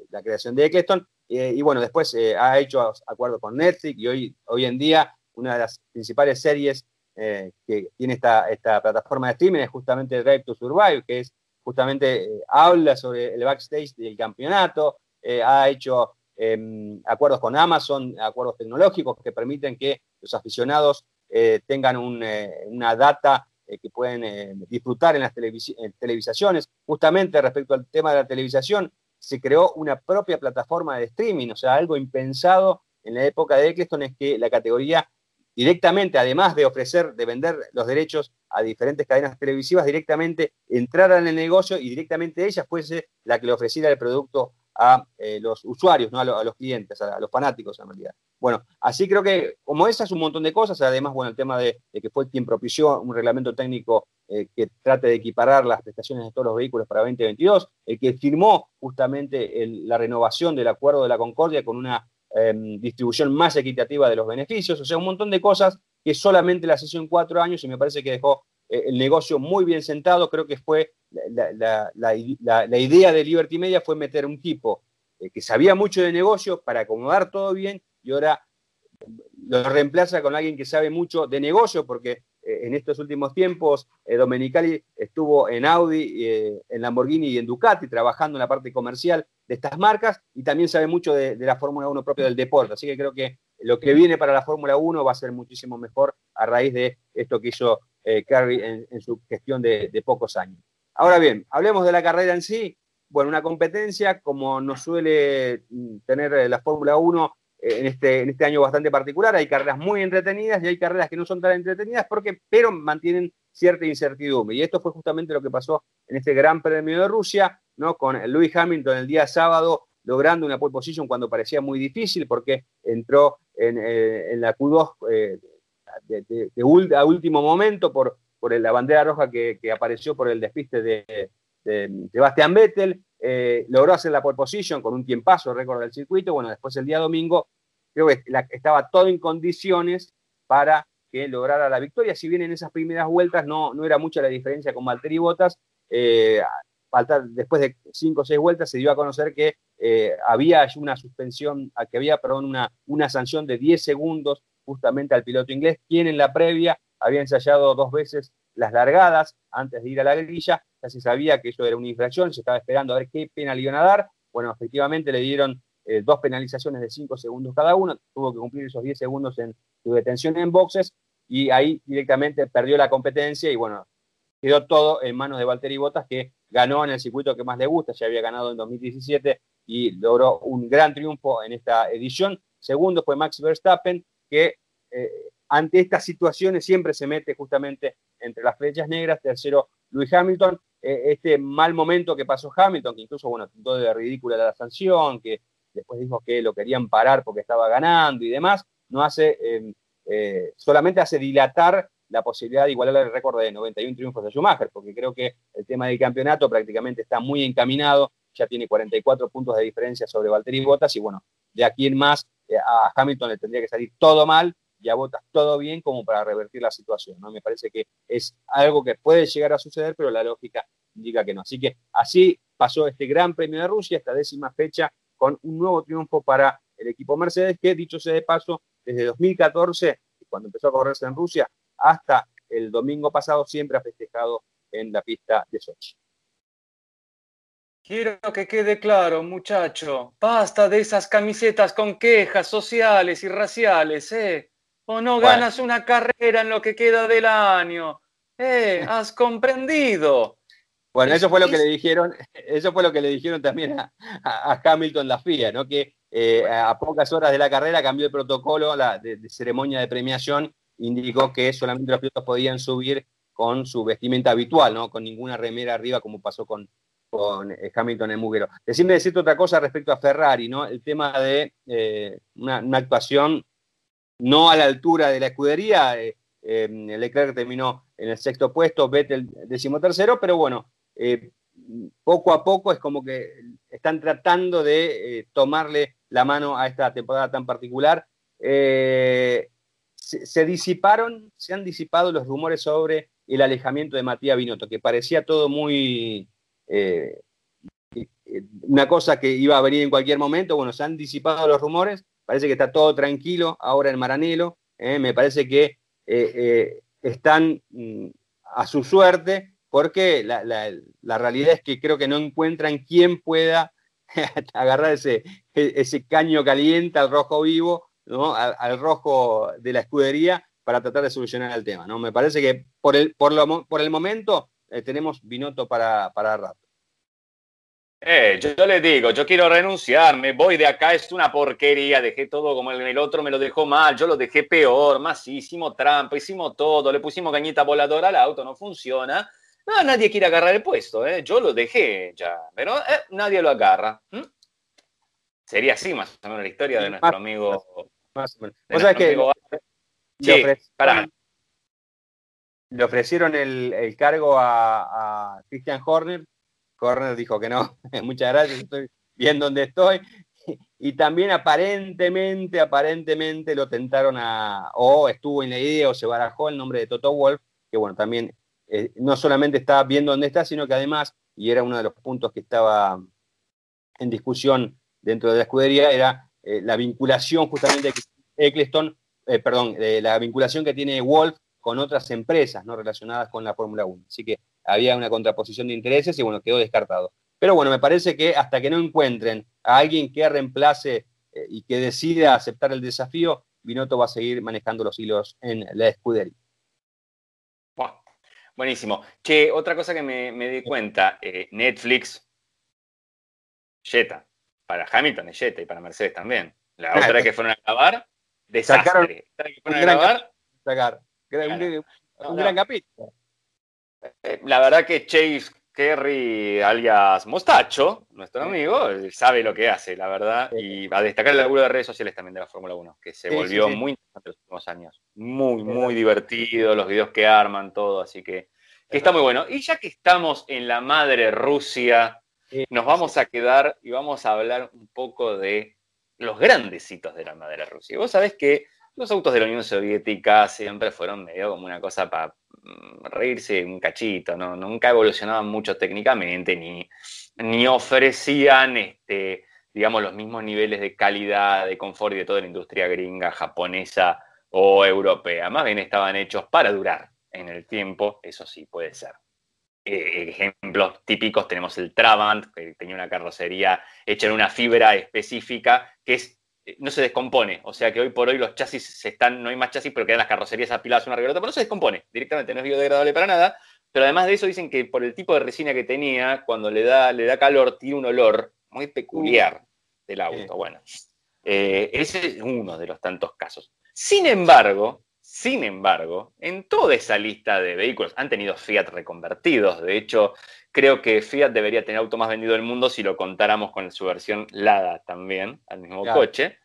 la creación de Eccleston, eh, y bueno, después eh, ha hecho acuerdo con Netflix y hoy, hoy en día una de las principales series eh, que tiene esta, esta plataforma de streaming es justamente Drive to Survive, que es justamente habla sobre el backstage del campeonato, ha hecho em, acuerdos con Amazon, acuerdos tecnológicos que permiten que los aficionados tengan una data que pueden disfrutar en las televisaciones. Justamente respecto al tema de la televisación, se creó una propia plataforma de streaming, o sea, algo impensado en la época de Eccleston es que la categoría directamente, además de ofrecer, de vender los derechos a diferentes cadenas televisivas, directamente entrara en el negocio y directamente ella fuese la que le ofreciera el producto a eh, los usuarios, ¿no? a, los clientes, a, los fanáticos en realidad. Bueno, así creo que como esas un montón de cosas, además, bueno, el tema de, que fue quien propició un reglamento técnico eh, que trate de equiparar las prestaciones de todos los vehículos para 2022, el que firmó justamente la renovación del acuerdo de la Concordia con una em, distribución más equitativa de los beneficios, o sea, un montón de cosas que solamente las hizo en cuatro años y me parece que dejó el negocio muy bien sentado, creo que fue la, idea de Liberty Media fue meter un tipo eh, que sabía mucho de negocio para acomodar todo bien y ahora lo reemplaza con alguien que sabe mucho de negocio, porque eh, en estos últimos tiempos Domenicali estuvo en Audi, en Lamborghini y en Ducati trabajando en la parte comercial de estas marcas y también sabe mucho de, de la Fórmula 1 propio del deporte. Así que creo que lo que viene para la Fórmula 1 va a ser muchísimo mejor a raíz de esto que hizo eh, en, su gestión de, pocos años. Ahora bien, hablemos de la carrera en sí. Bueno, una competencia como nos suele mm, tener eh, la Fórmula 1 eh, en este, en este año bastante particular. Hay carreras muy entretenidas y hay carreras que no son tan entretenidas, porque, pero mantienen cierta incertidumbre. Y esto fue justamente lo que pasó en este Gran Premio de Rusia, ¿no? con Lewis Hamilton el día sábado logrando una pole position cuando parecía muy difícil porque entró en, en la Q2 de, a último momento por, por la bandera roja que, apareció por el despiste de, Sebastián Vettel, eh, logró hacer la pole position con un tiempazo récord del circuito. Bueno, después el día domingo creo que estaba todo en condiciones para que lograra la victoria. Si bien en esas primeras vueltas no, no era mucha la diferencia con Valtteri Bottas, eh, después de cinco o seis vueltas se dio a conocer que eh, había una suspensión, que había, perdón, una, una sanción de 10 segundos justamente al piloto inglés, quien en la previa había ensayado dos veces las largadas antes de ir a la grilla, ya se sabía que eso era una infracción, se estaba esperando a ver qué pena le iban a dar, bueno, efectivamente le dieron eh, dos penalizaciones de 5 segundos cada uno, tuvo que cumplir esos 10 segundos en su detención en boxes y ahí directamente perdió la competencia y bueno, quedó todo en manos de Valtteri Bottas que ganó en el circuito que más le gusta, ya había ganado en 2017 y logró un gran triunfo en esta edición. Segundo fue Max Verstappen, que eh, ante estas situaciones siempre se mete justamente entre las flechas negras. Tercero, Luis Hamilton. Eh, este mal momento que pasó Hamilton, que incluso, bueno, todo de ridícula la sanción, que después dijo que lo querían parar porque estaba ganando y demás, no hace, em, eh, solamente hace dilatar la posibilidad de igualar el récord de 91 triunfos de Schumacher, porque creo que el tema del campeonato prácticamente está muy encaminado, ya tiene 44 puntos de diferencia sobre Valtteri Bottas y bueno, de aquí en más a Hamilton le tendría que salir todo mal y a Bottas todo bien como para revertir la situación, ¿no? Me parece que es algo que puede llegar a suceder, pero la lógica indica que no. Así que así pasó este Gran Premio de Rusia, esta décima fecha, con un nuevo triunfo para el equipo Mercedes, que dicho sea de paso, desde 2014, cuando empezó a correrse en Rusia, hasta el domingo pasado, siempre ha festejado en la pista de Sochi. Quiero que quede claro, muchacho, basta de esas camisetas con quejas sociales y raciales, ¿eh? O no ganas una carrera en lo que queda del año. ¿Eh? ¿Has comprendido? Bueno, eso fue lo que le dijeron, eso fue lo que le dijeron también a, Hamilton la FIA, ¿no? Que eh, a pocas horas de la carrera cambió el protocolo de, ceremonia de premiación, indicó que solamente los pilotos podían subir con su vestimenta habitual, ¿no? Con ninguna remera arriba como pasó con, con eh, Hamilton en Muguero. Decirme decirte otra cosa respecto a Ferrari, ¿no? El tema de eh, una, actuación no a la altura de la escudería. Leclerc terminó en el sexto puesto, Vettel decimotercero, pero bueno, eh, poco a poco es como que están tratando de eh, tomarle la mano a esta temporada tan particular. Eh, se, disiparon, se han disipado los rumores sobre el alejamiento de Matías Binotto, que parecía todo muy una cosa que iba a venir en cualquier momento. Bueno, se han disipado los rumores, parece que está todo tranquilo ahora en Maranelo. me parece que están mm, a su suerte porque la, realidad es que creo que no encuentran quién pueda agarrar ese, ese caño caliente al rojo vivo, ¿no? al, rojo de la escudería para tratar de solucionar el tema. ¿no? Me parece que por el, por por el momento eh, tenemos Binotto para, para. Eh, yo, le digo, yo quiero renunciar, me voy de acá, es una porquería, dejé todo como el, el otro me lo dejó mal, yo lo dejé peor, más hicimos trampa, hicimos todo, le pusimos cañita voladora al auto, no funciona no, nadie quiere agarrar el puesto, ¿eh? yo lo dejé ya, pero eh, nadie lo agarra. Sería así más o menos la historia de nuestro amigo. Más o menos. que le, ofrecieron el, cargo a, Christian Horner. Horner dijo que no, muchas gracias, estoy bien donde estoy. Y también aparentemente, aparentemente lo tentaron a, o estuvo en la idea o se barajó el nombre de Toto Wolf, que bueno, también eh, no solamente está viendo dónde está, sino que además, y era uno de los puntos que estaba en discusión dentro de la escudería, era eh, la vinculación justamente de Eccleston, eh, perdón, la vinculación que tiene Wolf con otras empresas no relacionadas con la Fórmula 1. Así que había una contraposición de intereses y bueno, quedó descartado. Pero bueno, me parece que hasta que no encuentren a alguien que reemplace y que decida aceptar el desafío, Binotto va a seguir manejando los hilos en la escudería. Buenísimo. Che, otra cosa que me, di cuenta, eh, Netflix, Jetta. Para Hamilton es Jetta y para Mercedes también. La otra que fueron a grabar, desastre. que fueron a grabar, sacar. Un, gran capítulo. Eh, la verdad que Chase Kerry, alias Mostacho, nuestro amigo, sabe lo que hace, la verdad, y va a destacar el laburo de redes sociales también de la Fórmula 1, que se volvió muy interesante en los últimos años. Muy, muy divertido, los videos que arman, todo, así que que está muy bueno. Y ya que estamos en la madre Rusia, nos vamos a quedar y vamos a hablar un poco de los grandes hitos de la madre Rusia. Vos sabés que los autos de la Unión Soviética siempre fueron medio como una cosa para reírse un cachito, ¿no? Nunca evolucionaban mucho técnicamente, ni, ni ofrecían, este, digamos, los mismos niveles de calidad, de confort y de toda la industria gringa, japonesa o europea. Más bien estaban hechos para durar en el tiempo, eso sí puede ser. Eh, ejemplos típicos tenemos el Trabant, que tenía una carrocería hecha en una fibra específica que es, no se descompone. O sea que hoy por hoy los chasis están, no hay más chasis, pero quedan las carrocerías apiladas una arriba de otra, pero no se descompone directamente, no es biodegradable para nada. Pero además de eso dicen que por el tipo de resina que tenía, cuando le da, le da calor, tiene un olor muy peculiar del auto. Bueno, eh, ese es uno de los tantos casos. Sin embargo, sin embargo, en toda esa lista de vehículos han tenido Fiat reconvertidos. De hecho, creo que Fiat debería tener auto más vendido del mundo si lo contáramos con su versión Lada también, al mismo coche.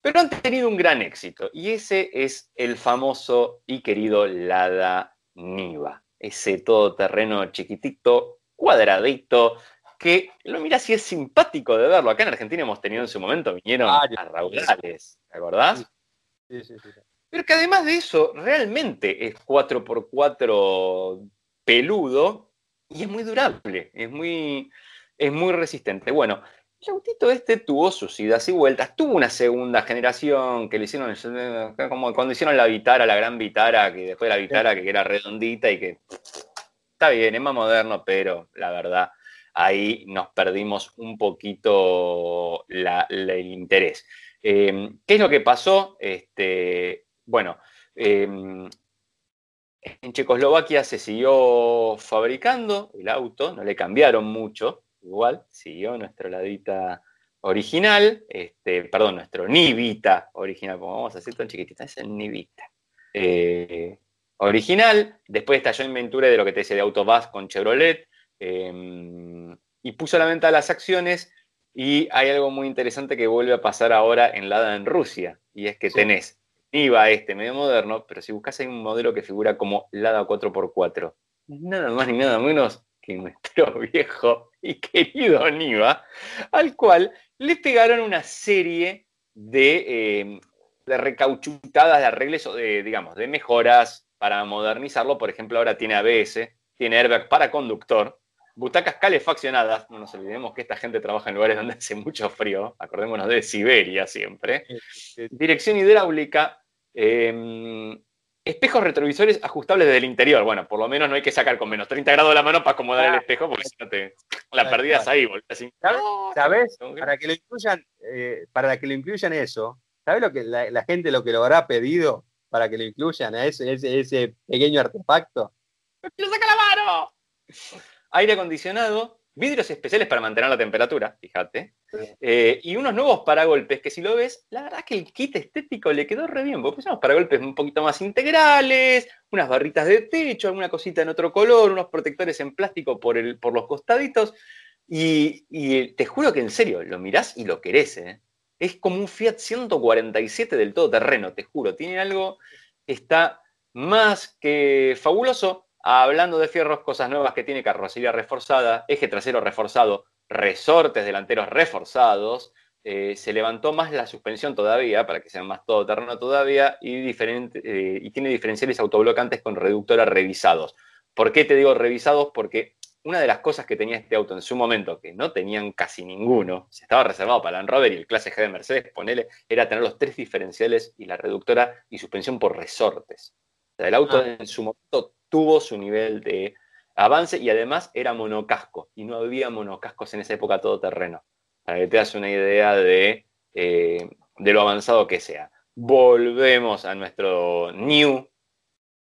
Pero han tenido un gran éxito y ese es el famoso y querido Lada Niva. Ese todoterreno chiquitito, cuadradito, que lo mira si es simpático de verlo. Acá en Argentina hemos tenido en su momento, vinieron a raudales, ¿te acordás? Sí, sí, sí. Pero que además de eso, realmente es 4x4 peludo y es muy durable, es muy, es muy resistente. Bueno, el autito este tuvo sus idas y vueltas, tuvo una segunda generación que le hicieron, como cuando hicieron la Vitara, la gran Vitara, que después de la Vitara que era redondita y que está bien, es más moderno, pero la verdad ahí nos perdimos un poquito el interés. Eh, ¿Qué es lo que pasó? Este, bueno, em, en Checoslovaquia se siguió fabricando el auto, no le cambiaron mucho, igual, siguió nuestra ladita original, este, perdón, nuestro Nivita original, como vamos a decir tan chiquitita, es el Nivita. Eh, original, después estalló en Ventura de lo que te decía de Autobus con Chevrolet, em, y puso a la venta las acciones, y hay algo muy interesante que vuelve a pasar ahora en Lada en Rusia, y es que tenés IVA este medio moderno, pero si buscas hay un modelo que figura como Lada 4x4. Nada más ni nada menos que nuestro viejo y querido Niva, al cual le pegaron una serie de, eh, de recauchutadas, de arreglos o de, digamos, de mejoras para modernizarlo. Por ejemplo, ahora tiene ABS, tiene airbag para conductor, butacas calefaccionadas. No nos olvidemos que esta gente trabaja en lugares donde hace mucho frío, acordémonos de Siberia siempre. Dirección hidráulica, Em, espejos retrovisores ajustables desde el interior. Bueno, por lo menos no hay que sacar con menos 30 grados la mano para acomodar el espejo, porque si no te la perdías ahí, ¿Sabes? Para que lo incluyan, eh, para que lo incluyan eso, ¿sabes lo que la, gente lo que lo habrá pedido para que lo incluyan a ese, ese, ese pequeño artefacto? ¡Lo saca la mano! Aire acondicionado, vidrios especiales para mantener la temperatura, fíjate, eh, y unos nuevos paragolpes que si lo ves, la verdad que el kit estético le quedó re bien, porque unos paragolpes un poquito más integrales, unas barritas de techo, alguna cosita en otro color, unos protectores en plástico por, el, por los costaditos, y, te juro que en serio, lo mirás y lo querés, ¿eh? Es como un Fiat 147 del todo terreno, te juro, tiene algo que está más que fabuloso, Hablando de fierros, cosas nuevas que tiene carrocería reforzada, eje trasero reforzado, resortes delanteros reforzados, eh, se levantó más la suspensión todavía, para que sea más todoterreno todavía, y, eh, y tiene diferenciales autoblocantes con reductora revisados. ¿Por qué te digo revisados? Porque una de las cosas que tenía este auto en su momento, que no tenían casi ninguno, se estaba reservado para Land Rover y el clase G de Mercedes, ponele, era tener los tres diferenciales y la reductora y suspensión por resortes. O sea, el auto ah. en su momento tuvo su nivel de avance y además era monocasco y no había monocascos en esa época todo terreno. Para que te das una idea de, eh, de lo avanzado que sea. Volvemos a nuestro New,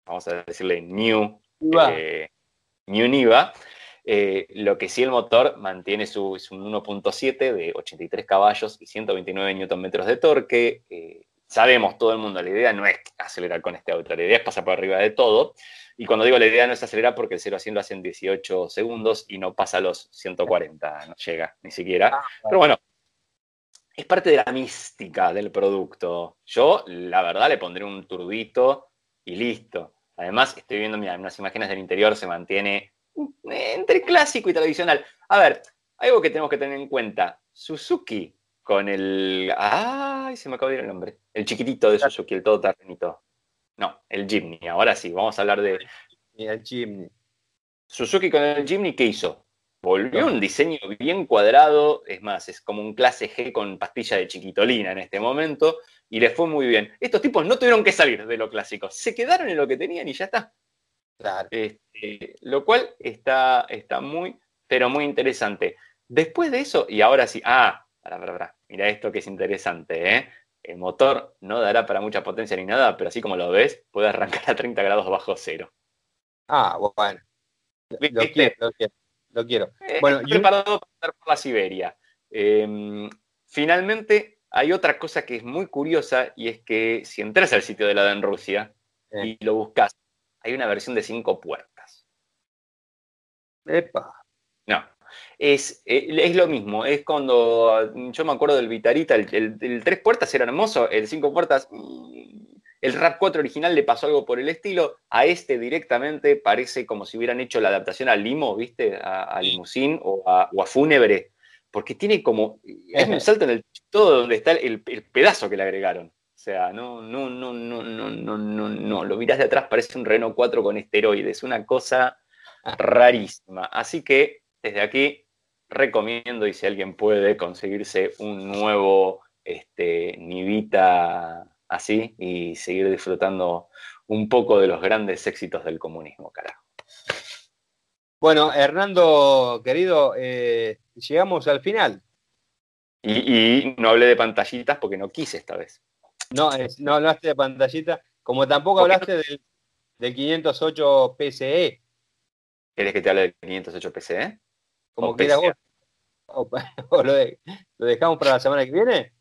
vamos a decirle New, eh, New Niva. Eh, lo que sí el motor mantiene su, es un 1.7 de 83 caballos y 129 Nm de torque. Sabemos todo el mundo, la idea no es acelerar con este auto, la idea es pasar por arriba de todo. Y cuando digo la idea no es acelerar porque el 0 a 100 lo hace en 18 segundos y no pasa los 140, no llega ni siquiera. Ah, Pero bueno, es parte de la mística del producto. Yo, la verdad, le pondré un turbito y listo. Además, estoy viendo mira, unas imágenes del interior, se mantiene entre clásico y tradicional. A ver, algo que tenemos que tener en cuenta. Suzuki con el... ¡Ay! Se me acaba de ir el nombre. El chiquitito de Suzuki, el todoterrenito. No, el Jimny. Ahora sí, vamos a hablar de... El Jimny. Suzuki con el Jimny, ¿qué hizo? Volvió un diseño bien cuadrado, es más, es como un clase G con pastilla de chiquitolina en este momento, y les fue muy bien. Estos tipos no tuvieron que salir de lo clásico, se quedaron en lo que tenían y ya está. Claro. Este, lo cual está, está muy, pero muy interesante. Después de eso, y ahora sí, ah, para, para, para, mira esto que es interesante, ¿eh? El motor no dará para mucha potencia ni nada, pero así como lo ves, puede arrancar a 30 grados bajo cero. Ah, bueno. Lo quiero, lo quiero. Lo quiero. Bueno, yo... preparado para andar por la Siberia. Eh, finalmente, hay otra cosa que es muy curiosa y es que si entras al sitio de la en Rusia y lo buscas, hay una versión de cinco puertas. Epa. No, es, eh, es, lo mismo, es cuando yo me acuerdo del Vitarita, el, el, el, tres puertas era hermoso, el cinco puertas, el Rap 4 original le pasó algo por el estilo, a este directamente parece como si hubieran hecho la adaptación a Limo, ¿viste? A, a Limousine o a, o a Fúnebre, porque tiene como, es un salto en el todo donde está el, el, pedazo que le agregaron. O sea, no, no, no, no, no, no, no, no, lo miras de atrás, parece un Renault 4 con esteroides, una cosa rarísima. Así que desde aquí recomiendo y si alguien puede conseguirse un nuevo este, Nivita así y seguir disfrutando un poco de los grandes éxitos del comunismo, carajo. Bueno, Hernando, querido, eh, llegamos al final. Y, y, no hablé de pantallitas porque no quise esta vez. No, es, no hablaste de pantallita, como tampoco hablaste no? del, del, 508 PCE. ¿Quieres que te hable del 508 PCE? Como quieras vos. O, o lo, de, lo, dejamos para la semana que viene?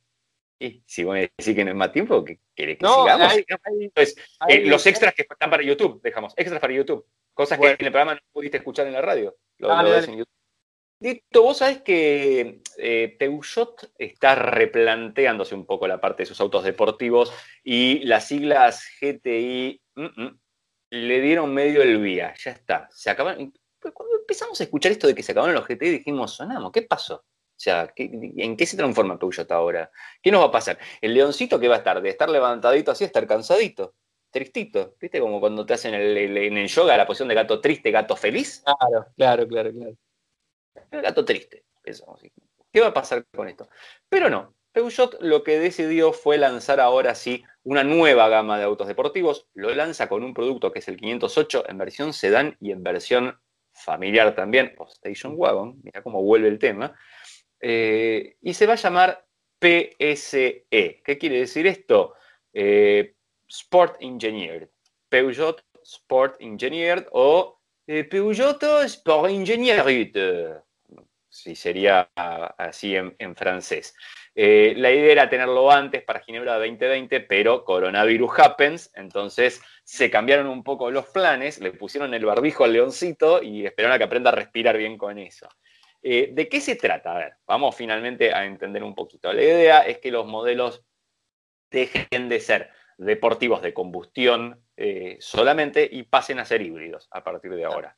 Y si vos me decís que no es más tiempo, que querés que no, sigamos? Hay, hay, hay, eh, los extras que están para YouTube, dejamos, extras para YouTube. Cosas bueno. que en el programa no pudiste escuchar en la radio. Lo, dale, lo ves en YouTube. Dito, vos sabés que eh, Peugeot está replanteándose un poco la parte de sus autos deportivos y las siglas GTI mm -mm, le dieron medio el vía. Ya está. Se Cuando empezamos a escuchar esto de que se acabaron los GTI, dijimos, sonamos, ¿qué pasó? O sea, ¿en qué se transforma Peugeot ahora? ¿Qué nos va a pasar? El leoncito que va a estar, de estar levantadito así a estar cansadito, tristito. ¿Viste? Como cuando te hacen el, el, en el yoga la posición de gato triste, gato feliz. Claro, claro, claro, claro. El gato triste, pensamos. ¿Qué va a pasar con esto? Pero no. Peugeot lo que decidió fue lanzar ahora sí una nueva gama de autos deportivos. Lo lanza con un producto que es el 508 en versión sedán y en versión familiar también, o Station Wagon. Mira cómo vuelve el tema. Eh, y se va a llamar PSE. ¿Qué quiere decir esto? Eh, Sport Engineered. Peugeot Sport Engineered o eh, Peugeot Sport Engineered. Si sería así en, en francés. Eh, la idea era tenerlo antes para Ginebra 2020, pero coronavirus happens, entonces se cambiaron un poco los planes, le pusieron el barbijo al leoncito y esperaron a que aprenda a respirar bien con eso. Eh, ¿De qué se trata? A ver, vamos finalmente a entender un poquito. La idea es que los modelos dejen de ser deportivos de combustión eh, solamente y pasen a ser híbridos a partir de ahora.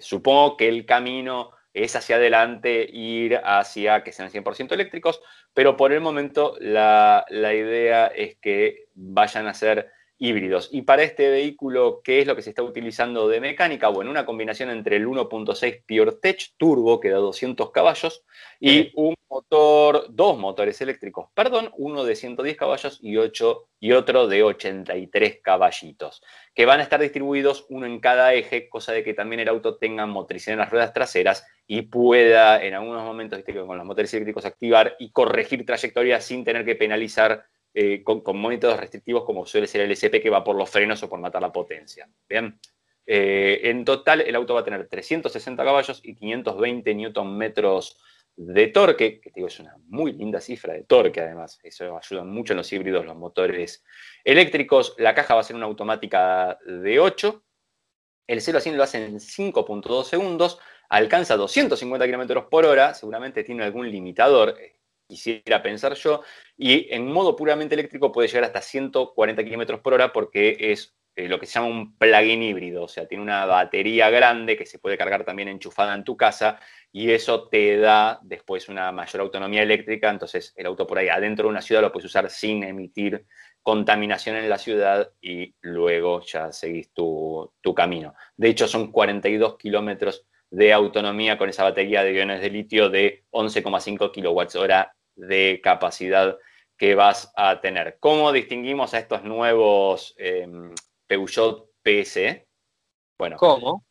Supongo que el camino es hacia adelante ir hacia que sean 100% eléctricos, pero por el momento la, la idea es que vayan a ser híbridos. Y para este vehículo, ¿qué es lo que se está utilizando de mecánica? Bueno, una combinación entre el 1.6 PureTech Turbo, que da 200 caballos, y un motor, dos motores eléctricos, perdón, uno de 110 caballos y, 8, y otro de 83 caballitos, que van a estar distribuidos uno en cada eje, cosa de que también el auto tenga motricidad en las ruedas traseras y pueda en algunos momentos, ¿viste? con los motores eléctricos, activar y corregir trayectorias sin tener que penalizar eh, con, con, restrictivos como suele ser el SP que va por los frenos o por matar la potencia. Bien. Eh, en total, el auto va a tener 360 caballos y 520 newton metros de torque, que digo, es una muy linda cifra de torque además. Eso ayuda mucho en los híbridos, los motores eléctricos. La caja va a ser una automática de 8. El 0 a 100 lo hace en 5.2 segundos. Alcanza 250 km por hora. Seguramente tiene algún limitador quisiera pensar yo, y en modo puramente eléctrico puede llegar hasta 140 km por hora porque es eh, lo que se llama un plug-in híbrido, o sea, tiene una batería grande que se puede cargar también enchufada en tu casa y eso te da después una mayor autonomía eléctrica, entonces el auto por ahí adentro de una ciudad lo puedes usar sin emitir contaminación en la ciudad y luego ya seguís tu, tu camino. De hecho, son 42 kilómetros de autonomía con esa batería de iones de litio de 11,5 kWh de capacidad que vas a tener. ¿Cómo distinguimos a estos nuevos em, Peugeot PS? Bueno, ¿cómo?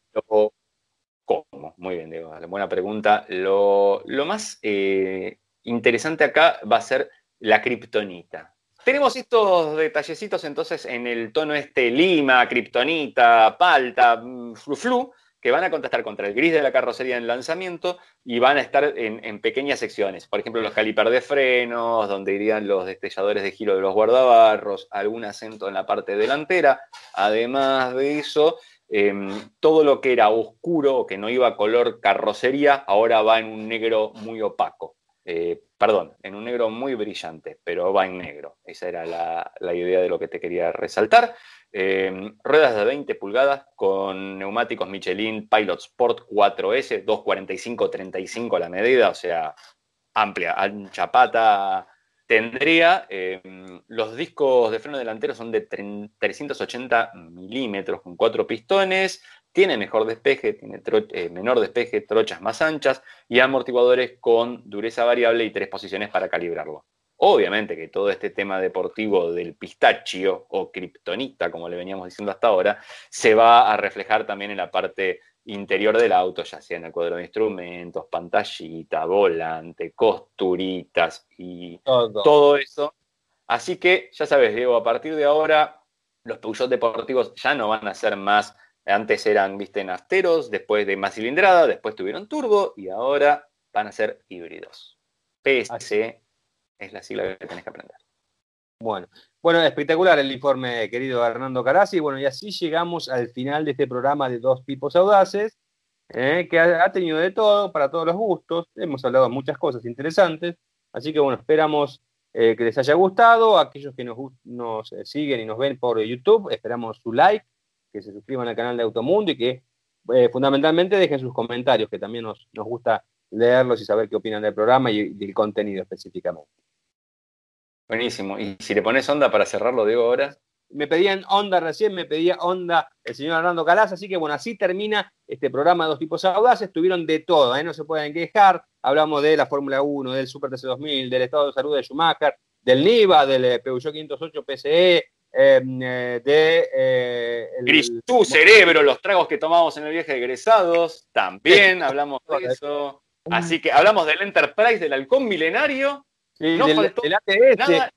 ¿Cómo? Muy bien, Diego. Buena pregunta. Lo, más eh, interesante acá va a ser la kriptonita. Tenemos estos detallecitos entonces en el tono este lima, kriptonita, palta, mm, flu, flu que van a contestar contra el gris de la carrocería en lanzamiento y van a estar en, pequeñas secciones. Por ejemplo, los calipers de frenos, donde irían los destelladores de giro de los guardabarros, algún acento en la parte delantera. Además de eso, em, todo lo que era oscuro o que no iba color carrocería, ahora va en un negro muy opaco. Eh, perdón, en un negro muy brillante, pero va en negro. Esa era la, idea de lo que te quería resaltar. Em, ruedas de 20 pulgadas con neumáticos Michelin Pilot Sport 4S, 245-35 la medida, o sea, amplia, ancha pata tendría. Em, los discos de freno delantero son de 380 milímetros con cuatro pistones. Tiene mejor despeje, tiene eh, menor despeje, trochas más anchas y amortiguadores con dureza variable y tres posiciones para calibrarlo. Obviamente que todo este tema deportivo del pistachio o kriptonita, como le veníamos diciendo hasta ahora, se va a reflejar también en la parte interior del auto, ya sea en el cuadro de instrumentos, pantallita, volante, costuritas y todo. eso. Así que ya sabes, Diego, a partir de ahora los Peugeot deportivos ya no van a ser más, antes eran, viste, nasteros, después de más cilindrada, después tuvieron turbo y ahora van a ser híbridos. PS es la sigla que tenés que aprender. Bueno, bueno, espectacular el informe, querido Hernando Carasi. Bueno, y así llegamos al final de este programa de dos tipos audaces, eh, que ha, tenido de todo, para todos los gustos. Hemos hablado de muchas cosas interesantes. Así que bueno, esperamos eh, que les haya gustado. Aquellos que nos, nos eh, siguen y nos ven por YouTube, esperamos su like, que se suscriban al canal de Automundo y que fundamentalmente dejen sus comentarios, que también nos, nos gusta leerlos y saber qué opinan del programa y del contenido específicamente. Buenísimo. Y si le pones onda para cerrarlo, digo ahora. Me pedían onda recién, me pedía onda el señor Hernando Calas, así que bueno, así termina este programa de dos tipos audaces, tuvieron de todo, ¿eh? no se pueden quejar, hablamos de la Fórmula 1, del Super TC 2000, del estado de salud de Schumacher, del NIVA, del eh, Peugeot 508 PCE, eh, de... Eh, el, cerebro, los tragos que tomamos en el viaje de egresados, también hablamos de eso. Así que hablamos del Enterprise, del halcón milenario, no ATS.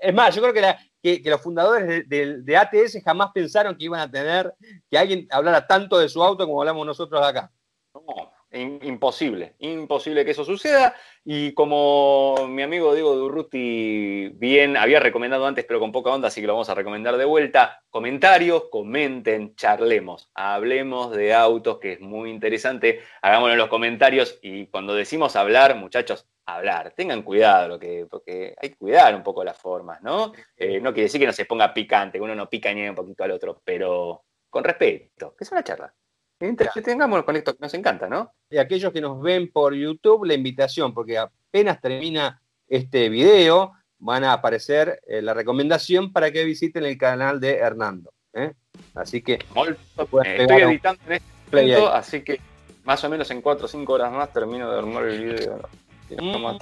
Es más, yo creo que, los fundadores de, ATS jamás pensaron que iban a tener que alguien hablara tanto de su auto como hablamos nosotros acá. No, imposible, imposible que eso suceda. Y como mi amigo Diego Durruti bien había recomendado antes, pero con poca onda, así que lo vamos a recomendar de vuelta. Comentarios, comenten, charlemos, hablemos de autos, que es muy interesante. Hagámoslo en los comentarios. Y cuando decimos hablar, muchachos, hablar. Tengan cuidado, lo que, porque hay que cuidar un poco las formas, ¿no? Eh, no quiere decir que no se ponga picante, que uno no pica ni un poquito al otro, pero con respeto, que es una charla. Tengamos con esto que nos encanta, ¿no? Y aquellos que nos ven por YouTube, la invitación, porque apenas termina este video, van a aparecer eh, la recomendación para que visiten el canal de Hernando. ¿eh? Así que estoy editando en este momento, así que más o menos en 4 o 5 horas más termino de armar el video. Mm.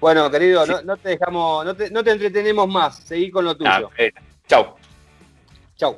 Bueno, querido, no, te dejamos, no te, entretenemos más. Seguí con lo tuyo. chau. Chau.